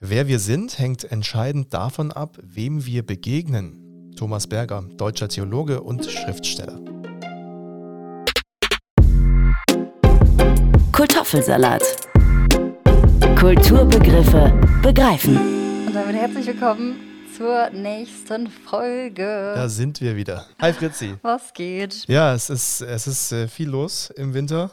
Wer wir sind, hängt entscheidend davon ab, wem wir begegnen. Thomas Berger, deutscher Theologe und Schriftsteller. Kultoffelsalat. Kulturbegriffe begreifen. Und damit herzlich willkommen zur nächsten Folge. Da sind wir wieder. Hi Fritzi. Was geht? Ja, es ist, es ist äh, viel los im Winter.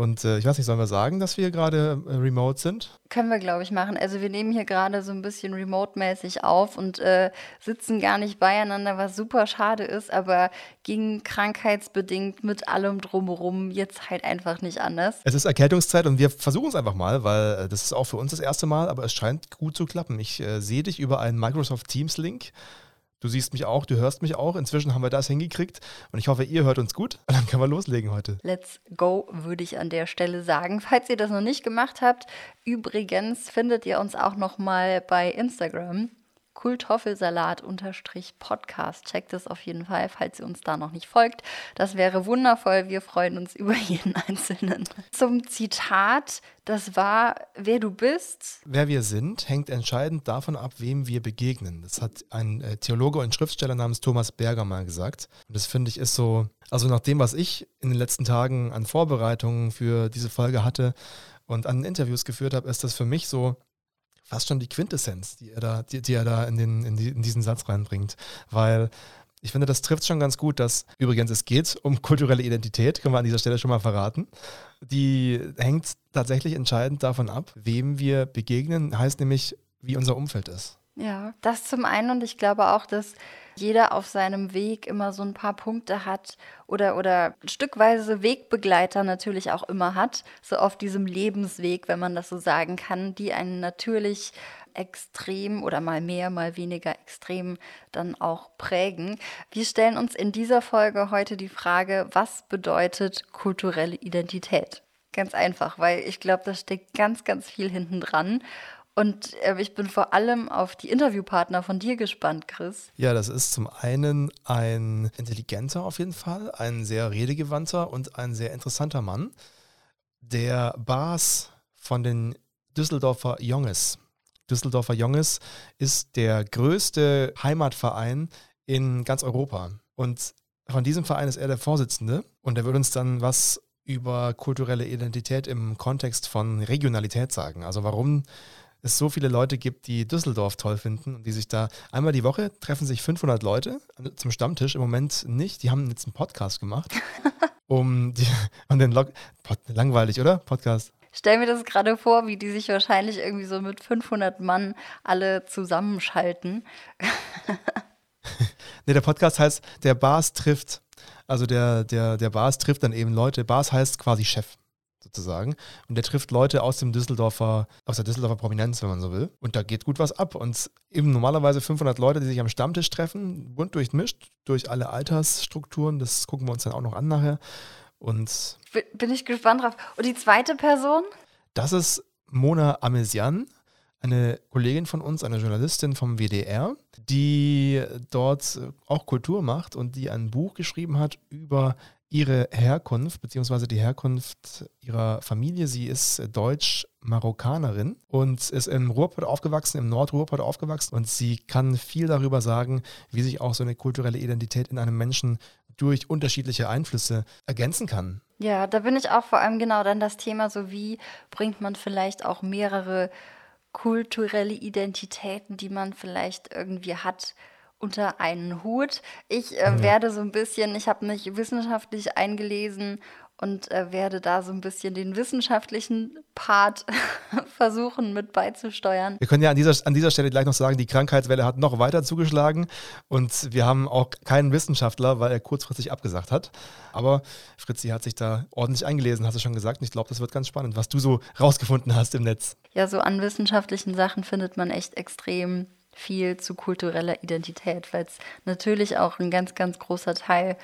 Und äh, ich weiß nicht, sollen wir sagen, dass wir gerade äh, remote sind? Können wir, glaube ich, machen. Also wir nehmen hier gerade so ein bisschen remote-mäßig auf und äh, sitzen gar nicht beieinander, was super schade ist, aber ging krankheitsbedingt mit allem drumherum jetzt halt einfach nicht anders. Es ist Erkältungszeit und wir versuchen es einfach mal, weil äh, das ist auch für uns das erste Mal, aber es scheint gut zu klappen. Ich äh, sehe dich über einen Microsoft Teams-Link. Du siehst mich auch, du hörst mich auch. Inzwischen haben wir das hingekriegt und ich hoffe, ihr hört uns gut. Und dann können wir loslegen heute. Let's go, würde ich an der Stelle sagen. Falls ihr das noch nicht gemacht habt, übrigens findet ihr uns auch noch mal bei Instagram. Kultoffelsalat-Podcast. Checkt es auf jeden Fall, falls ihr uns da noch nicht folgt. Das wäre wundervoll. Wir freuen uns über jeden Einzelnen. Zum Zitat, das war, wer du bist. Wer wir sind, hängt entscheidend davon ab, wem wir begegnen. Das hat ein äh, Theologe und Schriftsteller namens Thomas Berger mal gesagt. Und das finde ich ist so, also nach dem, was ich in den letzten Tagen an Vorbereitungen für diese Folge hatte und an Interviews geführt habe, ist das für mich so fast schon die Quintessenz, die er da, die, die er da in, den, in, die, in diesen Satz reinbringt. Weil ich finde, das trifft schon ganz gut, dass übrigens es geht um kulturelle Identität, können wir an dieser Stelle schon mal verraten. Die hängt tatsächlich entscheidend davon ab, wem wir begegnen, heißt nämlich, wie unser Umfeld ist. Ja, das zum einen und ich glaube auch, dass jeder auf seinem Weg immer so ein paar Punkte hat oder, oder stückweise Wegbegleiter natürlich auch immer hat, so auf diesem Lebensweg, wenn man das so sagen kann, die einen natürlich extrem oder mal mehr, mal weniger extrem dann auch prägen. Wir stellen uns in dieser Folge heute die Frage, was bedeutet kulturelle Identität? Ganz einfach, weil ich glaube, da steckt ganz, ganz viel hinten dran. Und äh, ich bin vor allem auf die Interviewpartner von dir gespannt, Chris. Ja, das ist zum einen ein intelligenter auf jeden Fall, ein sehr redegewandter und ein sehr interessanter Mann. Der Bas von den Düsseldorfer Jonges. Düsseldorfer Jonges ist der größte Heimatverein in ganz Europa. Und von diesem Verein ist er der Vorsitzende und er wird uns dann was über kulturelle Identität im Kontext von Regionalität sagen. Also warum es so viele Leute gibt, die Düsseldorf toll finden und die sich da einmal die Woche treffen sich 500 Leute zum Stammtisch. Im Moment nicht. Die haben jetzt einen Podcast gemacht. um, die, um den Log langweilig, oder? Podcast. Stell mir das gerade vor, wie die sich wahrscheinlich irgendwie so mit 500 Mann alle zusammenschalten. nee, der Podcast heißt Der Bars trifft. Also der, der, der Bars trifft dann eben Leute. Bars heißt quasi Chef sozusagen. Und der trifft Leute aus dem Düsseldorfer, aus der Düsseldorfer Prominenz, wenn man so will. Und da geht gut was ab. Und eben normalerweise 500 Leute, die sich am Stammtisch treffen, bunt durchmischt, durch alle Altersstrukturen. Das gucken wir uns dann auch noch an nachher. Und bin ich gespannt drauf. Und die zweite Person? Das ist Mona Amesian, eine Kollegin von uns, eine Journalistin vom WDR, die dort auch Kultur macht und die ein Buch geschrieben hat über ihre Herkunft, beziehungsweise die Herkunft ihrer Familie. Sie ist Deutsch-Marokkanerin und ist im Ruhrpott aufgewachsen, im Nordruhrpott aufgewachsen und sie kann viel darüber sagen, wie sich auch so eine kulturelle Identität in einem Menschen durch unterschiedliche Einflüsse ergänzen kann. Ja, da bin ich auch vor allem genau dann das Thema, so wie bringt man vielleicht auch mehrere kulturelle Identitäten, die man vielleicht irgendwie hat, unter einen Hut. Ich äh, mhm. werde so ein bisschen, ich habe mich wissenschaftlich eingelesen und äh, werde da so ein bisschen den wissenschaftlichen Part versuchen mit beizusteuern. Wir können ja an dieser, an dieser Stelle gleich noch sagen, die Krankheitswelle hat noch weiter zugeschlagen und wir haben auch keinen Wissenschaftler, weil er kurzfristig abgesagt hat. Aber Fritzi hat sich da ordentlich eingelesen, hast du schon gesagt. Und ich glaube, das wird ganz spannend, was du so rausgefunden hast im Netz. Ja, so an wissenschaftlichen Sachen findet man echt extrem viel zu kultureller Identität, weil es natürlich auch ein ganz, ganz großer Teil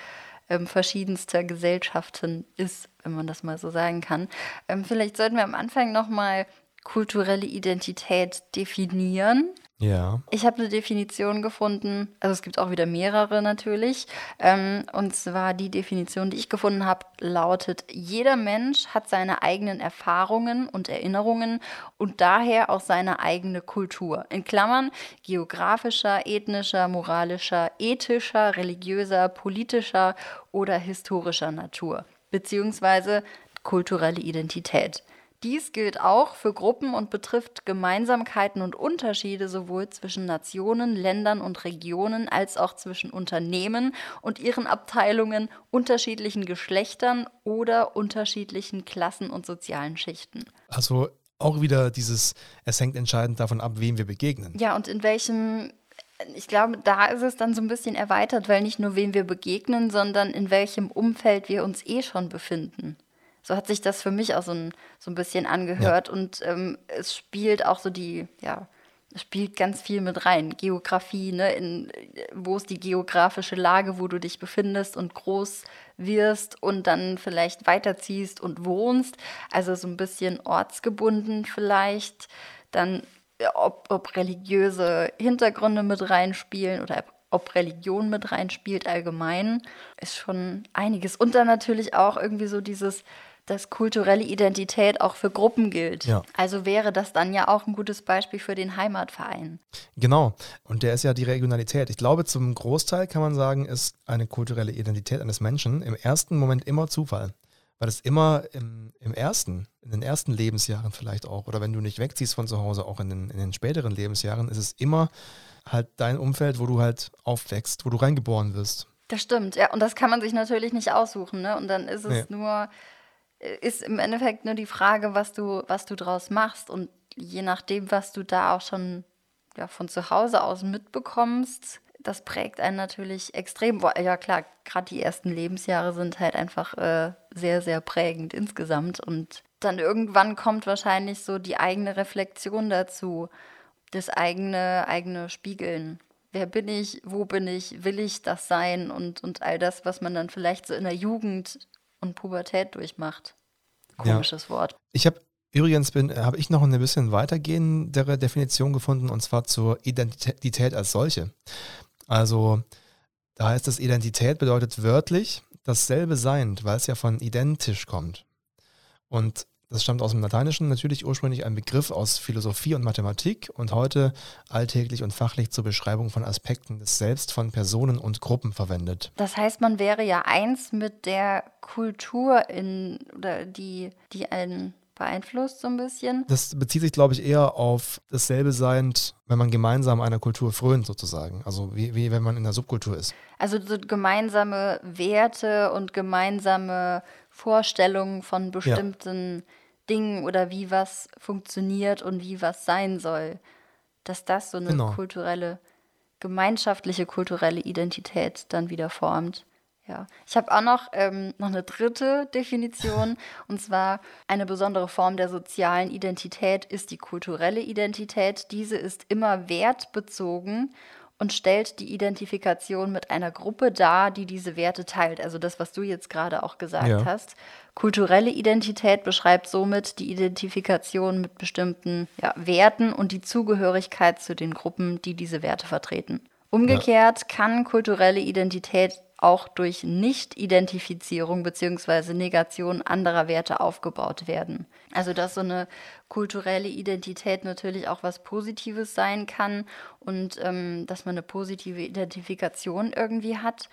ähm, verschiedenster Gesellschaften ist, wenn man das mal so sagen kann. Ähm, vielleicht sollten wir am Anfang nochmal kulturelle Identität definieren. Ja. Ich habe eine Definition gefunden, also es gibt auch wieder mehrere natürlich. Ähm, und zwar die Definition, die ich gefunden habe, lautet, jeder Mensch hat seine eigenen Erfahrungen und Erinnerungen und daher auch seine eigene Kultur. In Klammern geografischer, ethnischer, moralischer, ethischer, religiöser, politischer oder historischer Natur, beziehungsweise kulturelle Identität. Dies gilt auch für Gruppen und betrifft Gemeinsamkeiten und Unterschiede sowohl zwischen Nationen, Ländern und Regionen als auch zwischen Unternehmen und ihren Abteilungen, unterschiedlichen Geschlechtern oder unterschiedlichen Klassen und sozialen Schichten. Also auch wieder dieses, es hängt entscheidend davon ab, wem wir begegnen. Ja, und in welchem ich glaube, da ist es dann so ein bisschen erweitert, weil nicht nur wem wir begegnen, sondern in welchem Umfeld wir uns eh schon befinden. So hat sich das für mich auch so ein, so ein bisschen angehört. Ja. Und ähm, es spielt auch so die, ja, es spielt ganz viel mit rein. Geografie, ne, in, wo ist die geografische Lage, wo du dich befindest und groß wirst und dann vielleicht weiterziehst und wohnst. Also so ein bisschen ortsgebunden vielleicht. Dann, ob, ob religiöse Hintergründe mit reinspielen oder ob Religion mit reinspielt allgemein, ist schon einiges. Und dann natürlich auch irgendwie so dieses dass kulturelle Identität auch für Gruppen gilt. Ja. Also wäre das dann ja auch ein gutes Beispiel für den Heimatverein. Genau. Und der ist ja die Regionalität. Ich glaube, zum Großteil kann man sagen, ist eine kulturelle Identität eines Menschen im ersten Moment immer Zufall. Weil es immer im, im ersten, in den ersten Lebensjahren vielleicht auch, oder wenn du nicht wegziehst von zu Hause, auch in den, in den späteren Lebensjahren, ist es immer halt dein Umfeld, wo du halt aufwächst, wo du reingeboren wirst. Das stimmt, ja. Und das kann man sich natürlich nicht aussuchen, ne? Und dann ist es nee. nur ist im Endeffekt nur die Frage, was du, was du draus machst. Und je nachdem, was du da auch schon ja, von zu Hause aus mitbekommst, das prägt einen natürlich extrem. Ja klar, gerade die ersten Lebensjahre sind halt einfach äh, sehr, sehr prägend insgesamt. Und dann irgendwann kommt wahrscheinlich so die eigene Reflexion dazu, das eigene, eigene Spiegeln. Wer bin ich, wo bin ich, will ich das sein und, und all das, was man dann vielleicht so in der Jugend und Pubertät durchmacht. Komisches ja. Wort. Ich habe übrigens bin habe ich noch eine bisschen weitergehendere Definition gefunden und zwar zur Identität als solche. Also da heißt es Identität bedeutet wörtlich dasselbe Sein, weil es ja von identisch kommt. Und das stammt aus dem Lateinischen, natürlich ursprünglich ein Begriff aus Philosophie und Mathematik und heute alltäglich und fachlich zur Beschreibung von Aspekten des Selbst von Personen und Gruppen verwendet. Das heißt, man wäre ja eins mit der Kultur in oder die, die einen beeinflusst so ein bisschen. Das bezieht sich, glaube ich, eher auf dasselbe Sein, wenn man gemeinsam einer Kultur frönt, sozusagen. Also wie, wie wenn man in der Subkultur ist. Also so gemeinsame Werte und gemeinsame Vorstellungen von bestimmten ja. Dingen oder wie was funktioniert und wie was sein soll. Dass das so eine genau. kulturelle, gemeinschaftliche kulturelle Identität dann wieder formt. Ja, ich habe auch noch, ähm, noch eine dritte Definition, und zwar eine besondere Form der sozialen Identität ist die kulturelle Identität. Diese ist immer wertbezogen und stellt die Identifikation mit einer Gruppe dar, die diese Werte teilt. Also das, was du jetzt gerade auch gesagt ja. hast. Kulturelle Identität beschreibt somit die Identifikation mit bestimmten ja, Werten und die Zugehörigkeit zu den Gruppen, die diese Werte vertreten. Umgekehrt ja. kann kulturelle Identität auch durch Nicht-Identifizierung bzw. Negation anderer Werte aufgebaut werden. Also dass so eine kulturelle Identität natürlich auch was Positives sein kann und ähm, dass man eine positive Identifikation irgendwie hat.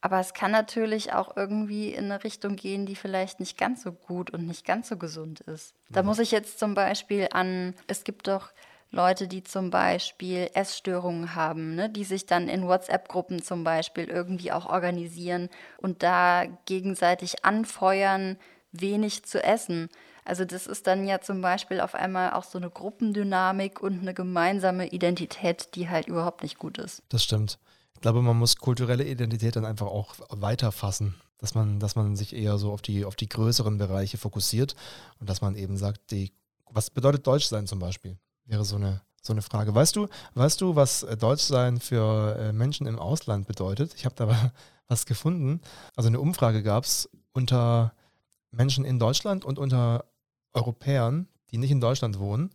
Aber es kann natürlich auch irgendwie in eine Richtung gehen, die vielleicht nicht ganz so gut und nicht ganz so gesund ist. Da muss ich jetzt zum Beispiel an, es gibt doch Leute, die zum Beispiel Essstörungen haben, ne, die sich dann in WhatsApp-Gruppen zum Beispiel irgendwie auch organisieren und da gegenseitig anfeuern, wenig zu essen. Also das ist dann ja zum Beispiel auf einmal auch so eine Gruppendynamik und eine gemeinsame Identität, die halt überhaupt nicht gut ist. Das stimmt. Ich glaube, man muss kulturelle Identität dann einfach auch weiterfassen. Dass man, dass man sich eher so auf die, auf die größeren Bereiche fokussiert und dass man eben sagt, die, was bedeutet Deutsch sein zum Beispiel? Wäre so eine, so eine Frage. Weißt du, weißt du, was äh, Deutschsein für äh, Menschen im Ausland bedeutet? Ich habe da was gefunden. Also eine Umfrage gab es unter Menschen in Deutschland und unter Europäern, die nicht in Deutschland wohnen.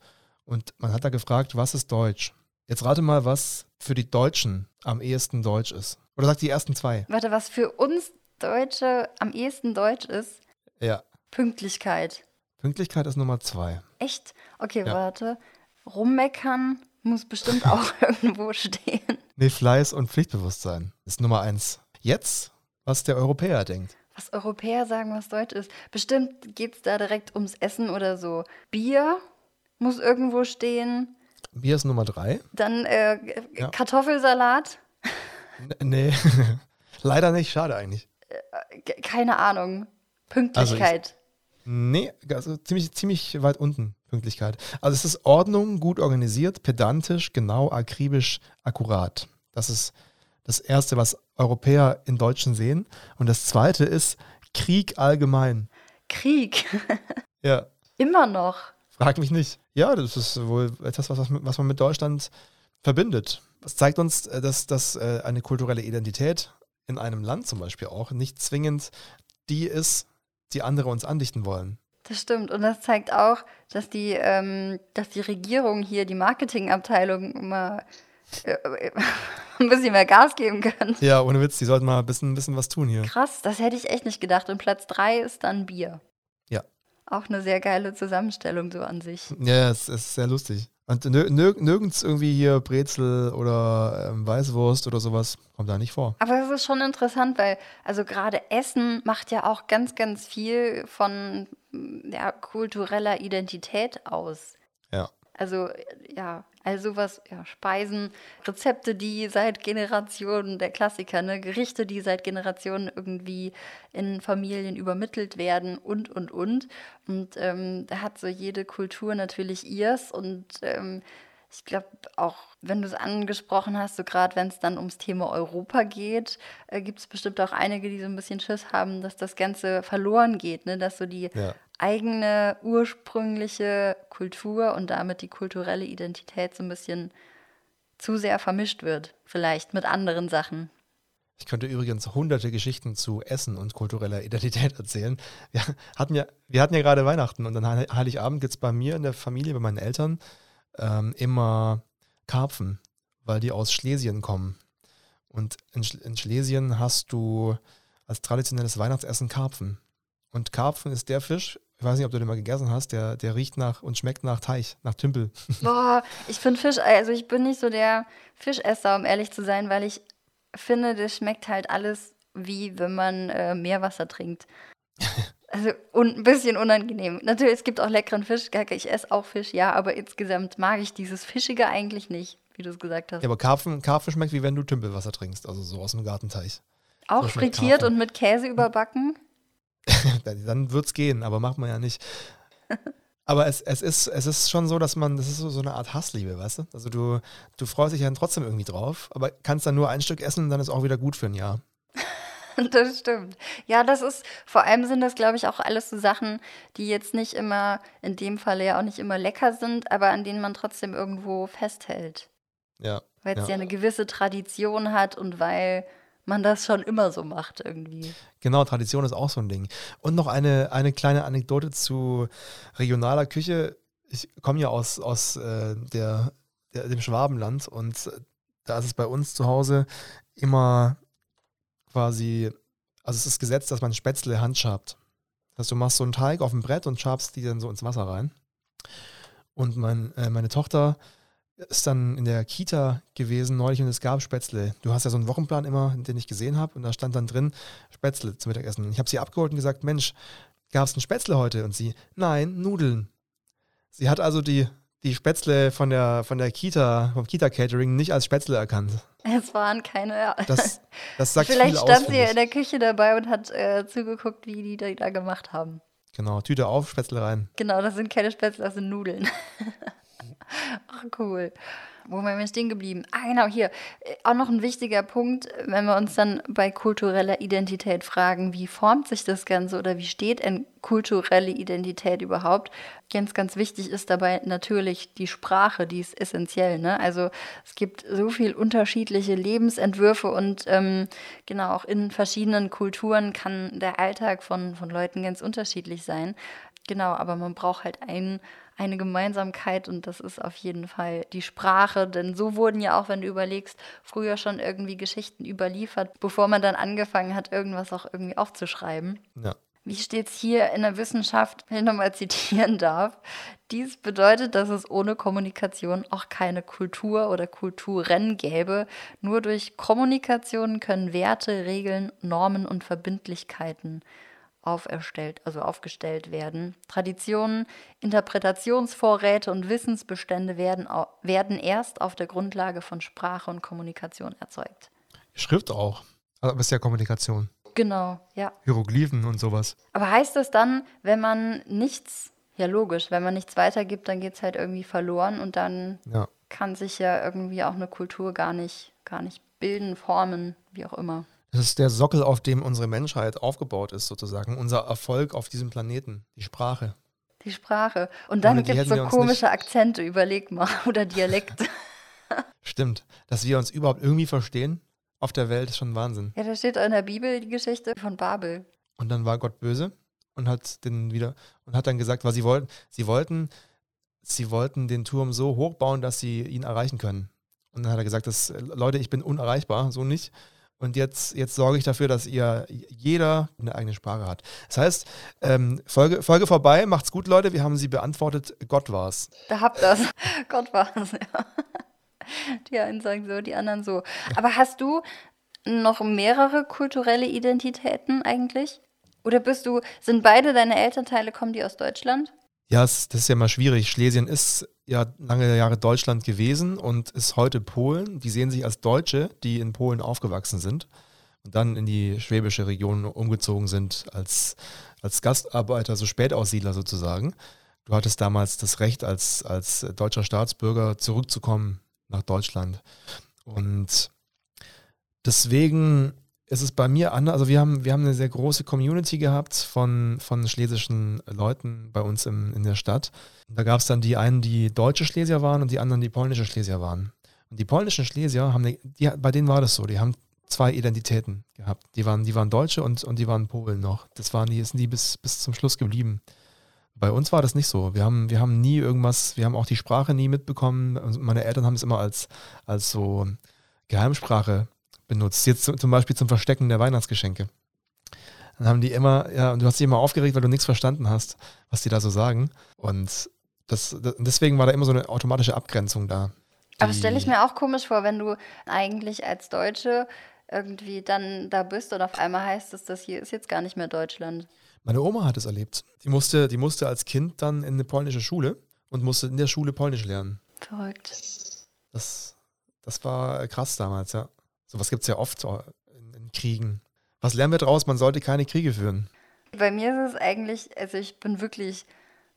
Und man hat da gefragt, was ist Deutsch? Jetzt rate mal, was für die Deutschen am ehesten Deutsch ist. Oder sagt die ersten zwei? Warte, was für uns Deutsche am ehesten Deutsch ist? Ja. Pünktlichkeit. Pünktlichkeit ist Nummer zwei. Echt? Okay, Ja. warte. Rummeckern muss bestimmt auch irgendwo stehen. Nee, Fleiß und Pflichtbewusstsein ist Nummer eins. Jetzt, was der Europäer denkt. Was Europäer sagen, was Deutsch ist. Bestimmt geht es da direkt ums Essen oder so. Bier muss irgendwo stehen. Bier ist Nummer drei. Dann äh, Ja. Kartoffelsalat. N nee, leider nicht. Schade eigentlich. Ge- Keine Ahnung. Pünktlichkeit. Nee, also ziemlich, ziemlich weit unten, Pünktlichkeit. Also es ist Ordnung, gut organisiert, pedantisch, genau, akribisch, akkurat. Das ist das Erste, was Europäer in Deutschen sehen. Und das Zweite ist Krieg allgemein. Krieg. Ja, Immer noch. frag mich nicht. Ja, das ist wohl etwas, was, was man mit Deutschland verbindet. Das zeigt uns, äh, dass, dass äh, eine kulturelle Identität in einem Land zum Beispiel auch nicht zwingend die ist, die andere uns andichten wollen. Das stimmt. Und das zeigt auch, dass die, ähm, dass die Regierung hier, die Marketingabteilung, immer äh, ein bisschen mehr Gas geben kann. Ja, ohne Witz, die sollten mal ein bisschen, ein bisschen was tun hier. Krass, das hätte ich echt nicht gedacht. Und Platz drei ist dann Bier. Ja. Auch eine sehr geile Zusammenstellung so an sich. Ja, es ist sehr lustig. Und nir nir nirgends irgendwie hier Brezel oder ähm, Weißwurst oder sowas kommt da nicht vor. Aber es ist schon interessant, weil also gerade Essen macht ja auch ganz, ganz viel von ja, kultureller Identität aus. Ja. Also ja, also was, ja, Speisen, Rezepte, die seit Generationen, der Klassiker, ne, Gerichte, die seit Generationen irgendwie in Familien übermittelt werden und, und, und. Und ähm, da hat so jede Kultur natürlich ihrs und ähm, ich glaube auch, wenn du es angesprochen hast, so gerade wenn es dann ums Thema Europa geht, äh, gibt es bestimmt auch einige, die so ein bisschen Schiss haben, dass das Ganze verloren geht, ne? dass so die Ja. Eigene ursprüngliche Kultur und damit die kulturelle Identität so ein bisschen zu sehr vermischt wird, vielleicht mit anderen Sachen. Ich könnte übrigens hunderte Geschichten zu Essen und kultureller Identität erzählen. Wir hatten ja, wir hatten ja gerade Weihnachten und an Heil- Heiligabend gibt es bei mir in der Familie, bei meinen Eltern, ähm, immer Karpfen, weil die aus Schlesien kommen. Und in, Sch in Schlesien hast du als traditionelles Weihnachtsessen Karpfen. Und Karpfen ist der Fisch, ich weiß nicht, ob du den mal gegessen hast, der, der riecht nach und schmeckt nach Teich, nach Tümpel. Boah, ich finde Fisch, also ich bin nicht so der Fischesser, um ehrlich zu sein, weil ich finde, das schmeckt halt alles wie wenn man äh, Meerwasser trinkt. Also und ein bisschen unangenehm. Natürlich, es gibt auch leckeren Fisch. Ich esse auch Fisch, ja, aber insgesamt mag ich dieses Fischige eigentlich nicht, wie du es gesagt hast. Ja, aber Karpfen, Karpfen schmeckt wie wenn du Tümpelwasser trinkst, also so aus dem Gartenteich. auch so frittiert Karpfen. und mit Käse überbacken. Dann wird's gehen, aber macht man ja nicht. Aber es, es, ist, es ist schon so, dass man, das ist so, so eine Art Hassliebe, weißt du? Also du, du freust dich ja dann trotzdem irgendwie drauf, aber kannst dann nur ein Stück essen und dann ist auch wieder gut für ein Jahr. Das stimmt. Ja, das ist, vor allem sind das, glaube ich, auch alles so Sachen, die jetzt nicht immer, in dem Falle ja auch nicht immer lecker sind, aber an denen man trotzdem irgendwo festhält. Ja. Weil es Ja. ja eine gewisse Tradition hat und weil man das schon immer so macht irgendwie. Genau, Tradition ist auch so ein Ding. Und noch eine, eine kleine Anekdote zu regionaler Küche. Ich komme ja aus, aus äh, der, der, dem Schwabenland und äh, da ist es bei uns zu Hause immer quasi, also es ist Gesetz, dass man Spätzle handschabt. Das heißt, du machst so einen Teig auf dem Brett und schabst die dann so ins Wasser rein. Und mein, äh, meine Tochter ist dann in der Kita gewesen neulich und es gab Spätzle. Du hast ja so einen Wochenplan immer, den ich gesehen habe und da stand dann drin Spätzle zum Mittagessen. Ich habe sie abgeholt und gesagt, Mensch, gab es ein Spätzle heute? Und sie, nein, Nudeln. Sie hat also die, die Spätzle von der, von der Kita, vom Kita-Catering nicht als Spätzle erkannt. Es waren keine. Das, das sagt Vielleicht viel aus, stand finde sie in der Küche dabei und hat äh, zugeguckt, wie die da, da gemacht haben. Genau, Tüte auf, Spätzle rein. Genau, das sind keine Spätzle, das sind Nudeln. Ach, cool. Wo waren wir stehen geblieben? Ah, genau, hier. Äh, Auch noch ein wichtiger Punkt, wenn wir uns dann bei kultureller Identität fragen, wie formt sich das Ganze oder wie steht eine kulturelle Identität überhaupt? Ganz, ganz wichtig ist dabei natürlich die Sprache, die ist essentiell. Ne? Also es gibt so viel unterschiedliche Lebensentwürfe und ähm, genau auch in verschiedenen Kulturen kann der Alltag von, von Leuten ganz unterschiedlich sein. Genau, aber man braucht halt ein, eine Gemeinsamkeit und das ist auf jeden Fall die Sprache. Denn so wurden ja auch, wenn du überlegst, früher schon irgendwie Geschichten überliefert, bevor man dann angefangen hat, irgendwas auch irgendwie aufzuschreiben. Ja. Wie steht es hier in der Wissenschaft, wenn ich nochmal zitieren darf? Dies bedeutet, dass es ohne Kommunikation auch keine Kultur oder Kulturen gäbe. Nur durch Kommunikation können Werte, Regeln, Normen und Verbindlichkeiten auferstellt, also aufgestellt werden. Traditionen, Interpretationsvorräte und Wissensbestände werden, werden erst auf der Grundlage von Sprache und Kommunikation erzeugt. Schrift auch. Aber ist ja Kommunikation. Genau, ja. Hieroglyphen und sowas. Aber heißt das dann, wenn man nichts, ja logisch, wenn man nichts weitergibt, dann geht es halt irgendwie verloren und dann ja. kann sich ja irgendwie auch eine Kultur gar nicht, gar nicht bilden, formen, wie auch immer. Das ist der Sockel, auf dem unsere Menschheit aufgebaut ist, sozusagen. Unser Erfolg auf diesem Planeten, die Sprache. Die Sprache. Und dann gibt es so komische Akzente, überleg mal, oder Dialekte. Stimmt. Dass wir uns überhaupt irgendwie verstehen auf der Welt ist schon Wahnsinn. Ja, da steht in der Bibel die Geschichte von Babel. Und dann war Gott böse und hat den wieder und hat dann gesagt, was sie wollten, sie wollten, sie wollten den Turm so hoch bauen, dass sie ihn erreichen können. Und dann hat er gesagt, dass, Leute, ich bin unerreichbar, so nicht. Und jetzt, jetzt sorge ich dafür, dass ihr jeder eine eigene Sprache hat. Das heißt, ähm, Folge, Folge vorbei, macht's gut, Leute. Wir haben sie beantwortet, Gott war's. Da habt ihr's. Gott war's, ja. Die einen sagen so, die anderen so. Aber hast du noch mehrere kulturelle Identitäten eigentlich? Oder bist du, sind beide deine Elternteile, kommen die aus Deutschland? Ja, das ist ja mal schwierig. Schlesien ist ja lange Jahre Deutschland gewesen und ist heute Polen. Die sehen sich als Deutsche, die in Polen aufgewachsen sind und dann in die schwäbische Region umgezogen sind als, als Gastarbeiter, so Spätaussiedler sozusagen. Du hattest damals das Recht, als, als deutscher Staatsbürger zurückzukommen nach Deutschland. Und deswegen ist es bei mir anders. Also wir haben, wir haben eine sehr große Community gehabt von, von schlesischen Leuten bei uns im, in der Stadt. Und da gab es dann die einen, die deutsche Schlesier waren und die anderen, die polnische Schlesier waren. Und die polnischen Schlesier haben, eine, die, bei denen war das so, die haben zwei Identitäten gehabt. Die waren, die waren Deutsche und, und die waren Polen noch. Das waren die, sind die bis, bis zum Schluss geblieben. Bei uns war das nicht so. Wir haben, wir haben nie irgendwas, wir haben auch die Sprache nie mitbekommen. Also meine Eltern haben es immer als, als so Geheimsprache benutzt. Jetzt zum Beispiel zum Verstecken der Weihnachtsgeschenke. Dann haben die immer, ja, und du hast dich immer aufgeregt, weil du nichts verstanden hast, was die da so sagen. Und das, das deswegen war da immer so eine automatische Abgrenzung da. Aber stelle ich mir auch komisch vor, wenn du eigentlich als Deutsche irgendwie dann da bist und auf einmal heißt es, das hier ist jetzt gar nicht mehr Deutschland. Meine Oma hat es erlebt. Die musste, die musste als Kind dann in eine polnische Schule und musste in der Schule Polnisch lernen. Verrückt. Das, das war krass damals, ja. Sowas gibt es ja oft in, in Kriegen. Was lernen wir daraus? Man sollte keine Kriege führen. Bei mir ist es eigentlich, also ich bin wirklich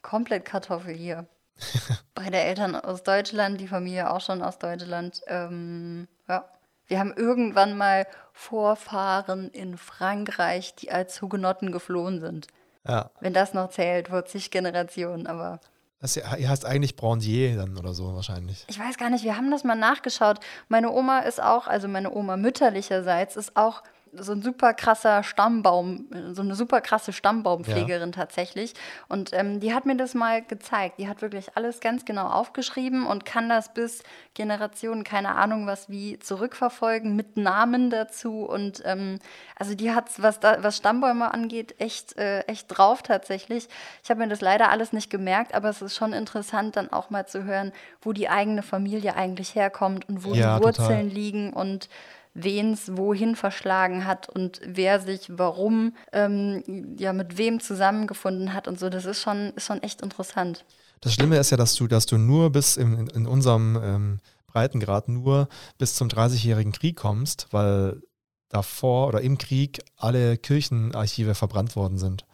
komplett Kartoffel hier. Beide Eltern aus Deutschland, die Familie auch schon aus Deutschland. Ähm, ja. Wir haben irgendwann mal Vorfahren in Frankreich, die als Hugenotten geflohen sind. Ja. Wenn das noch zählt, vor zig Generationen, aber. Das heißt eigentlich Brandier dann oder so wahrscheinlich. Ich weiß gar nicht, wir haben das mal nachgeschaut. Meine Oma ist auch, also meine Oma mütterlicherseits ist auch so ein super krasser Stammbaum, so eine super krasse Stammbaumpflegerin ja. tatsächlich. Und ähm, die hat mir das mal gezeigt. Die hat wirklich alles ganz genau aufgeschrieben und kann das bis Generationen, keine Ahnung was, wie zurückverfolgen, mit Namen dazu. Und ähm, also die hat, was, da, was Stammbäume angeht, echt, äh, echt drauf tatsächlich. Ich habe mir das leider alles nicht gemerkt, aber es ist schon interessant, dann auch mal zu hören, wo die eigene Familie eigentlich herkommt und wo ja, die Wurzeln total. liegen und wen es wohin verschlagen hat und wer sich warum ähm, ja mit wem zusammengefunden hat und so. Das ist schon, ist schon echt interessant. Das Schlimme ist ja, dass du, dass du nur bis in, in unserem ähm, Breitengrad nur bis zum 30-jährigen Krieg kommst, weil davor oder im Krieg alle Kirchenarchive verbrannt worden sind.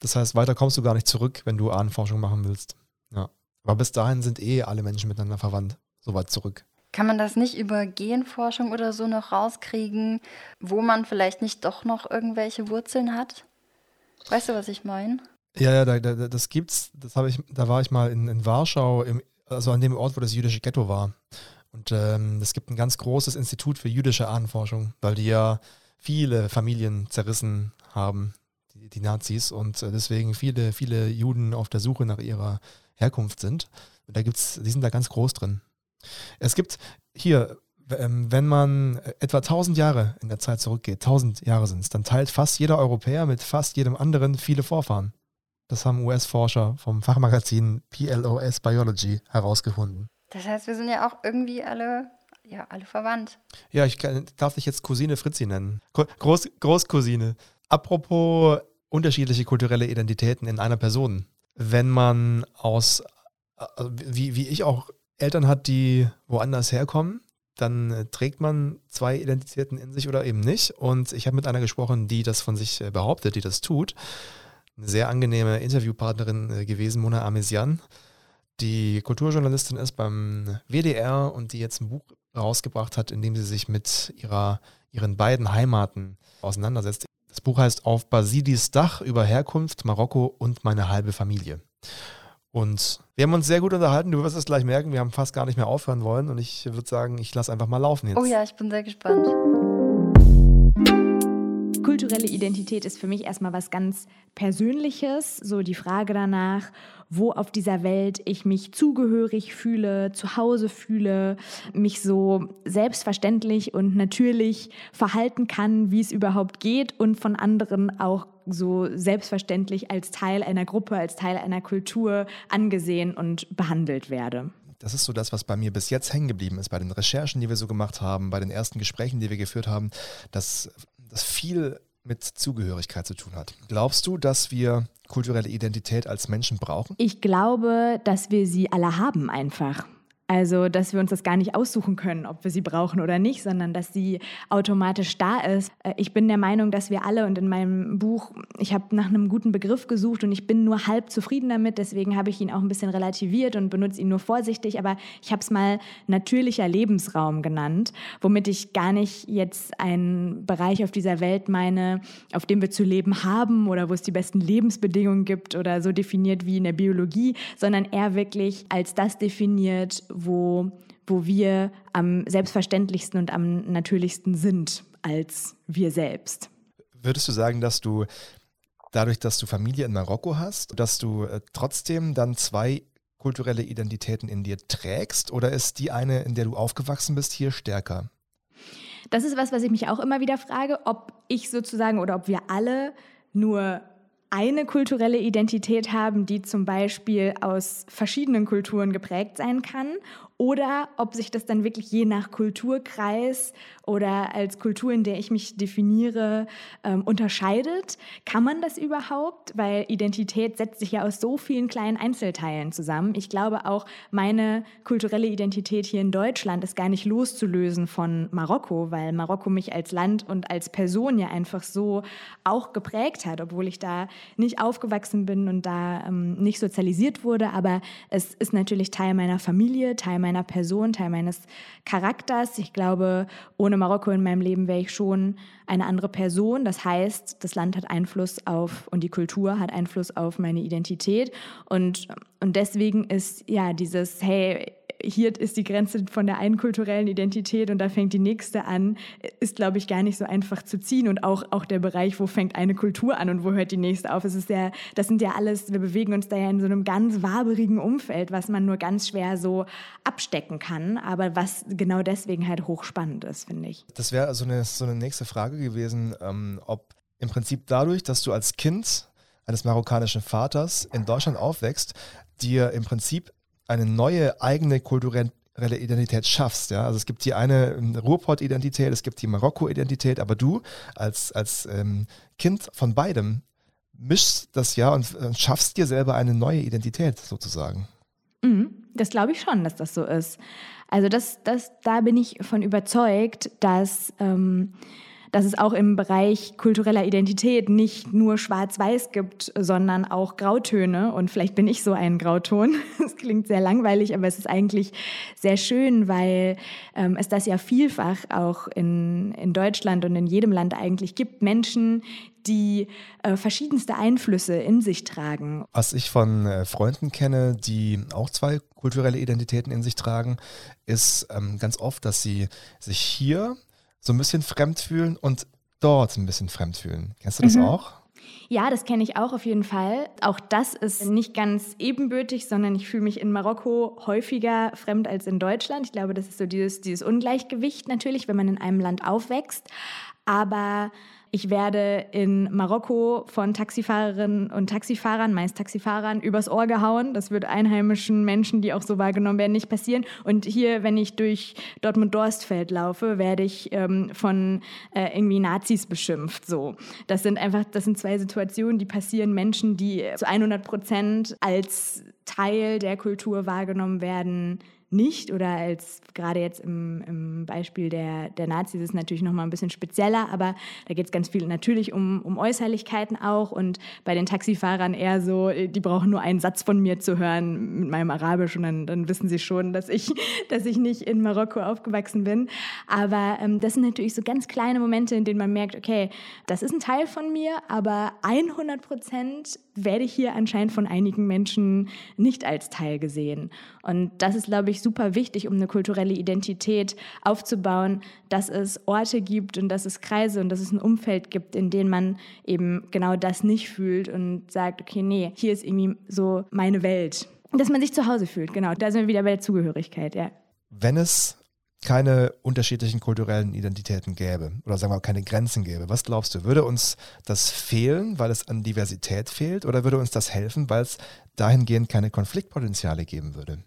Das heißt, weiter kommst du gar nicht zurück, wenn du Ahnenforschung machen willst. Ja. Aber bis dahin sind eh alle Menschen miteinander verwandt, so weit zurück. Kann man das nicht über Genforschung oder so noch rauskriegen, wo man vielleicht nicht doch noch irgendwelche Wurzeln hat? Weißt du, was ich meine? Ja, ja, da, da, das gibt's. Das habe ich, da war ich mal in, in Warschau, im, also an dem Ort, wo das jüdische Ghetto war. Und ähm, es gibt ein ganz großes Institut für jüdische Ahnenforschung, weil die ja viele Familien zerrissen haben. Die, die Nazis und äh, deswegen viele, viele Juden auf der Suche nach ihrer Herkunft sind. Und da gibt's, die sind da ganz groß drin. Es gibt hier, ähm, wenn man etwa 1000 Jahre in der Zeit zurückgeht, 1000 Jahre sind es, dann teilt fast jeder Europäer mit fast jedem anderen viele Vorfahren. Das haben US-Forscher vom Fachmagazin PLOS Biology herausgefunden. Das heißt, wir sind ja auch irgendwie alle, ja, alle verwandt. Ja, ich kann, darf dich jetzt Cousine Fritzi nennen. Groß, Großcousine. Apropos unterschiedliche kulturelle Identitäten in einer Person. Wenn man aus, also wie, wie ich auch Eltern hat, die woanders herkommen, dann äh, trägt man zwei Identitäten in sich oder eben nicht. Und ich habe mit einer gesprochen, die das von sich äh, behauptet, die das tut. Eine sehr angenehme Interviewpartnerin äh, gewesen, Mona Amesian, die Kulturjournalistin ist beim WDR und die jetzt ein Buch rausgebracht hat, in dem sie sich mit ihrer, ihren beiden Heimaten auseinandersetzt. Das Buch heißt Auf Basilis Dach über Herkunft, Marokko und meine halbe Familie. Und wir haben uns sehr gut unterhalten. Du wirst es gleich merken, wir haben fast gar nicht mehr aufhören wollen. Und ich würde sagen, ich lasse einfach mal laufen jetzt. Oh ja, ich bin sehr gespannt. Kulturelle Identität ist für mich erstmal was ganz Persönliches. So die Frage danach, wo auf dieser Welt ich mich zugehörig fühle, zu Hause fühle, mich so selbstverständlich und natürlich verhalten kann, wie es überhaupt geht und von anderen auch so selbstverständlich als Teil einer Gruppe, als Teil einer Kultur angesehen und behandelt werde. Das ist so das, was bei mir bis jetzt hängen geblieben ist, bei den Recherchen, die wir so gemacht haben, bei den ersten Gesprächen, die wir geführt haben, dass, dass viel mit Zugehörigkeit zu tun hat. Glaubst du, dass wir kulturelle Identität als Menschen brauchen? Ich glaube, dass wir sie alle haben einfach. Also, dass wir uns das gar nicht aussuchen können, ob wir sie brauchen oder nicht, sondern dass sie automatisch da ist. Äh, ich bin der Meinung, dass wir alle und in meinem Buch, ich habe nach einem guten Begriff gesucht und ich bin nur halb zufrieden damit, deswegen habe ich ihn auch ein bisschen relativiert und benutze ihn nur vorsichtig, aber ich habe es mal natürlicher Lebensraum genannt, womit ich gar nicht jetzt einen Bereich auf dieser Welt meine, auf dem wir zu leben haben oder wo es die besten Lebensbedingungen gibt oder so definiert wie in der Biologie, sondern eher wirklich als das definiert, wo, wo wir am selbstverständlichsten und am natürlichsten sind als wir selbst. Würdest du sagen, dass du dadurch, dass du Familie in Marokko hast, dass du äh, trotzdem dann zwei kulturelle Identitäten in dir trägst oder ist die eine, in der du aufgewachsen bist, hier stärker? Das ist was, was ich mich auch immer wieder frage, ob ich sozusagen oder ob wir alle nur eine kulturelle Identität haben, die zum Beispiel aus verschiedenen Kulturen geprägt sein kann oder ob sich das dann wirklich je nach Kulturkreis oder als Kultur, in der ich mich definiere, ähm, unterscheidet. Kann man das überhaupt? Weil Identität setzt sich ja aus so vielen kleinen Einzelteilen zusammen. Ich glaube auch, meine kulturelle Identität hier in Deutschland ist gar nicht loszulösen von Marokko, weil Marokko mich als Land und als Person ja einfach so auch geprägt hat, obwohl ich da nicht aufgewachsen bin und da ähm, nicht sozialisiert wurde. Aber es ist natürlich Teil meiner Familie, Teil meiner meiner Person, Teil meines Charakters. Ich glaube, ohne Marokko in meinem Leben wäre ich schon eine andere Person. Das heißt, das Land hat Einfluss auf und die Kultur hat Einfluss auf meine Identität. Und, und deswegen ist ja dieses, hey, hier ist die Grenze von der einen kulturellen Identität und da fängt die nächste an, ist, glaube ich, gar nicht so einfach zu ziehen. Und auch, auch der Bereich, wo fängt eine Kultur an und wo hört die nächste auf. Es ist ja, das sind ja alles, wir bewegen uns da ja in so einem ganz waberigen Umfeld, was man nur ganz schwer so abstecken kann, aber was genau deswegen halt hochspannend ist, finde ich. Das wäre also eine, so eine nächste Frage gewesen, ähm, ob im Prinzip dadurch, dass du als Kind eines marokkanischen Vaters in Deutschland aufwächst, dir im Prinzip eine neue eigene kulturelle Identität schaffst. Ja? Also es gibt die eine Ruhrpott-Identität, es gibt die Marokko-Identität, aber du als, als ähm, Kind von beidem mischst das ja und, und schaffst dir selber eine neue Identität sozusagen. Mhm, das glaube ich schon, dass das so ist. Also das, das, da bin ich von überzeugt, dass ähm, dass es auch im Bereich kultureller Identität nicht nur Schwarz-Weiß gibt, sondern auch Grautöne. Und vielleicht bin ich so ein Grauton. Das klingt sehr langweilig, aber es ist eigentlich sehr schön, weil ähm, es das ja vielfach auch in, in Deutschland und in jedem Land eigentlich gibt. Menschen, die äh, verschiedenste Einflüsse in sich tragen. Was ich von äh, Freunden kenne, die auch zwei kulturelle Identitäten in sich tragen, ist ähm, ganz oft, dass sie sich hier so ein bisschen fremd fühlen und dort ein bisschen fremd fühlen. Kennst du das mhm. auch? Ja, das kenne ich auch auf jeden Fall. Auch das ist nicht ganz ebenbürtig, sondern ich fühle mich in Marokko häufiger fremd als in Deutschland. Ich glaube, das ist so dieses, dieses Ungleichgewicht natürlich, wenn man in einem Land aufwächst. Aber ich werde in Marokko von Taxifahrerinnen und Taxifahrern, meist Taxifahrern, übers Ohr gehauen. Das wird einheimischen Menschen, die auch so wahrgenommen werden, nicht passieren. Und hier, wenn ich durch Dortmund-Dorstfeld laufe, werde ich ähm, von äh, irgendwie Nazis beschimpft. So, das sind einfach, das sind zwei Situationen, die passieren Menschen, die zu 100 Prozent als Teil der Kultur wahrgenommen werden nicht oder als gerade jetzt im, im Beispiel der, der Nazis ist es natürlich nochmal ein bisschen spezieller, aber da geht es ganz viel natürlich um, um Äußerlichkeiten auch und bei den Taxifahrern eher so, die brauchen nur einen Satz von mir zu hören mit meinem Arabisch und dann, dann wissen sie schon, dass ich, dass ich nicht in Marokko aufgewachsen bin. Aber ähm, das sind natürlich so ganz kleine Momente, in denen man merkt, okay, das ist ein Teil von mir, aber 100 Prozent werde ich hier anscheinend von einigen Menschen nicht als Teil gesehen. Und das ist, glaube ich, super wichtig, um eine kulturelle Identität aufzubauen, dass es Orte gibt und dass es Kreise und dass es ein Umfeld gibt, in denen man eben genau das nicht fühlt und sagt, okay, nee, hier ist irgendwie so meine Welt. Dass man sich zu Hause fühlt, genau. Da sind wir wieder bei der Zugehörigkeit, ja. Wenn es keine unterschiedlichen kulturellen Identitäten gäbe oder sagen wir mal keine Grenzen gäbe, was glaubst du, würde uns das fehlen, weil es an Diversität fehlt oder würde uns das helfen, weil es dahingehend keine Konfliktpotenziale geben würde?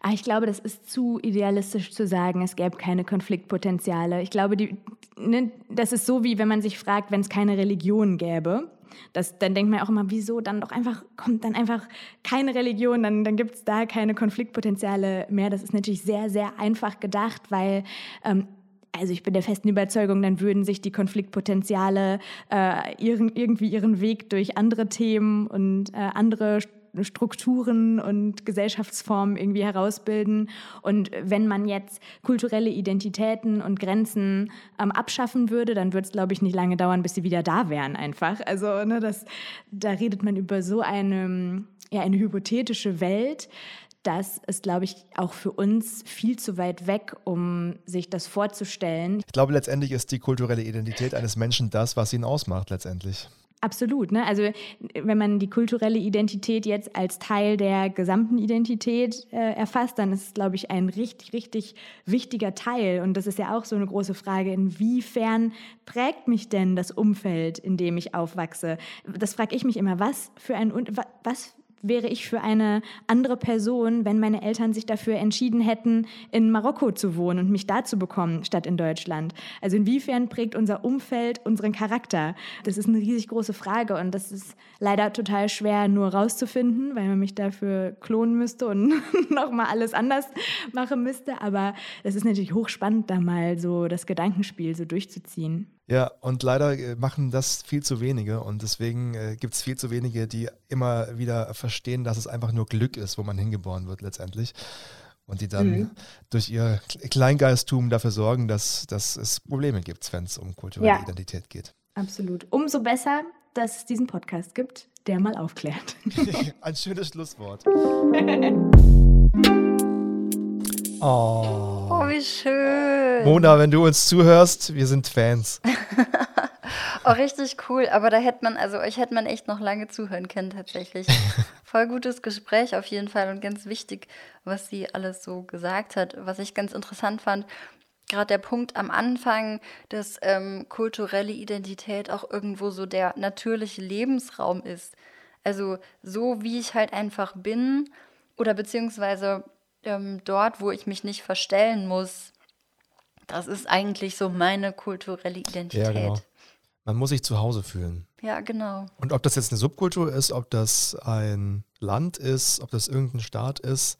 Ah, ich glaube, das ist zu idealistisch zu sagen, es gäbe keine Konfliktpotenziale. Ich glaube, die, ne, das ist so, wie wenn man sich fragt, wenn es keine Religion gäbe. Das, dann denkt man auch immer, wieso dann doch einfach, kommt dann einfach keine Religion, dann, dann gibt es da keine Konfliktpotenziale mehr. Das ist natürlich sehr, sehr einfach gedacht, weil ähm, also ich bin der festen Überzeugung, dann würden sich die Konfliktpotenziale äh, ihren, irgendwie ihren Weg durch andere Themen und äh, andere Strukturen und Gesellschaftsformen irgendwie herausbilden. Und wenn man jetzt kulturelle Identitäten und Grenzen ähm, abschaffen würde, dann würde es, glaube ich, nicht lange dauern, bis sie wieder da wären einfach. Also ne, das, da redet man über so eine, ja, eine hypothetische Welt, das ist, glaube ich, auch für uns viel zu weit weg, um sich das vorzustellen. Ich glaube, letztendlich ist die kulturelle Identität eines Menschen das, was ihn ausmacht, letztendlich. Absolut. Ne? Also wenn man die kulturelle Identität jetzt als Teil der gesamten Identität äh, erfasst, dann ist es, glaube ich, ein richtig, richtig wichtiger Teil. Und das ist ja auch so eine große Frage, inwiefern prägt mich denn das Umfeld, in dem ich aufwachse? Das frage ich mich immer. Was für ein, was wäre ich für eine andere Person, wenn meine Eltern sich dafür entschieden hätten, in Marokko zu wohnen und mich da zu bekommen, statt in Deutschland? Also inwiefern prägt unser Umfeld unseren Charakter? Das ist eine riesig große Frage und das ist leider total schwer nur rauszufinden, weil man mich dafür klonen müsste und nochmal alles anders machen müsste. Aber es ist natürlich hochspannend, da mal so das Gedankenspiel so durchzuziehen. Ja, und leider äh, machen das viel zu wenige und deswegen äh, gibt es viel zu wenige, die immer wieder verstehen, dass es einfach nur Glück ist, wo man hingeboren wird letztendlich. Und die dann mhm. durch ihr Kleingeisttum dafür sorgen, dass, dass es Probleme gibt, wenn es um kulturelle ja, Identität geht. Absolut. Umso besser, dass es diesen Podcast gibt, der mal aufklärt. Ein schönes Schlusswort. Oh. Oh, wie schön. Mona, wenn du uns zuhörst, wir sind Fans. oh, richtig cool. Aber da hätte man, also euch hätte man echt noch lange zuhören können, tatsächlich. Voll gutes Gespräch auf jeden Fall und ganz wichtig, was sie alles so gesagt hat. Was ich ganz interessant fand, gerade der Punkt am Anfang, dass ähm, kulturelle Identität auch irgendwo so der natürliche Lebensraum ist. Also so wie ich halt einfach bin oder beziehungsweise ähm, dort, wo ich mich nicht verstellen muss. Das ist eigentlich so meine kulturelle Identität. Ja, genau. Man muss sich zu Hause fühlen. Ja, genau. Und ob das jetzt eine Subkultur ist, ob das ein Land ist, ob das irgendein Staat ist,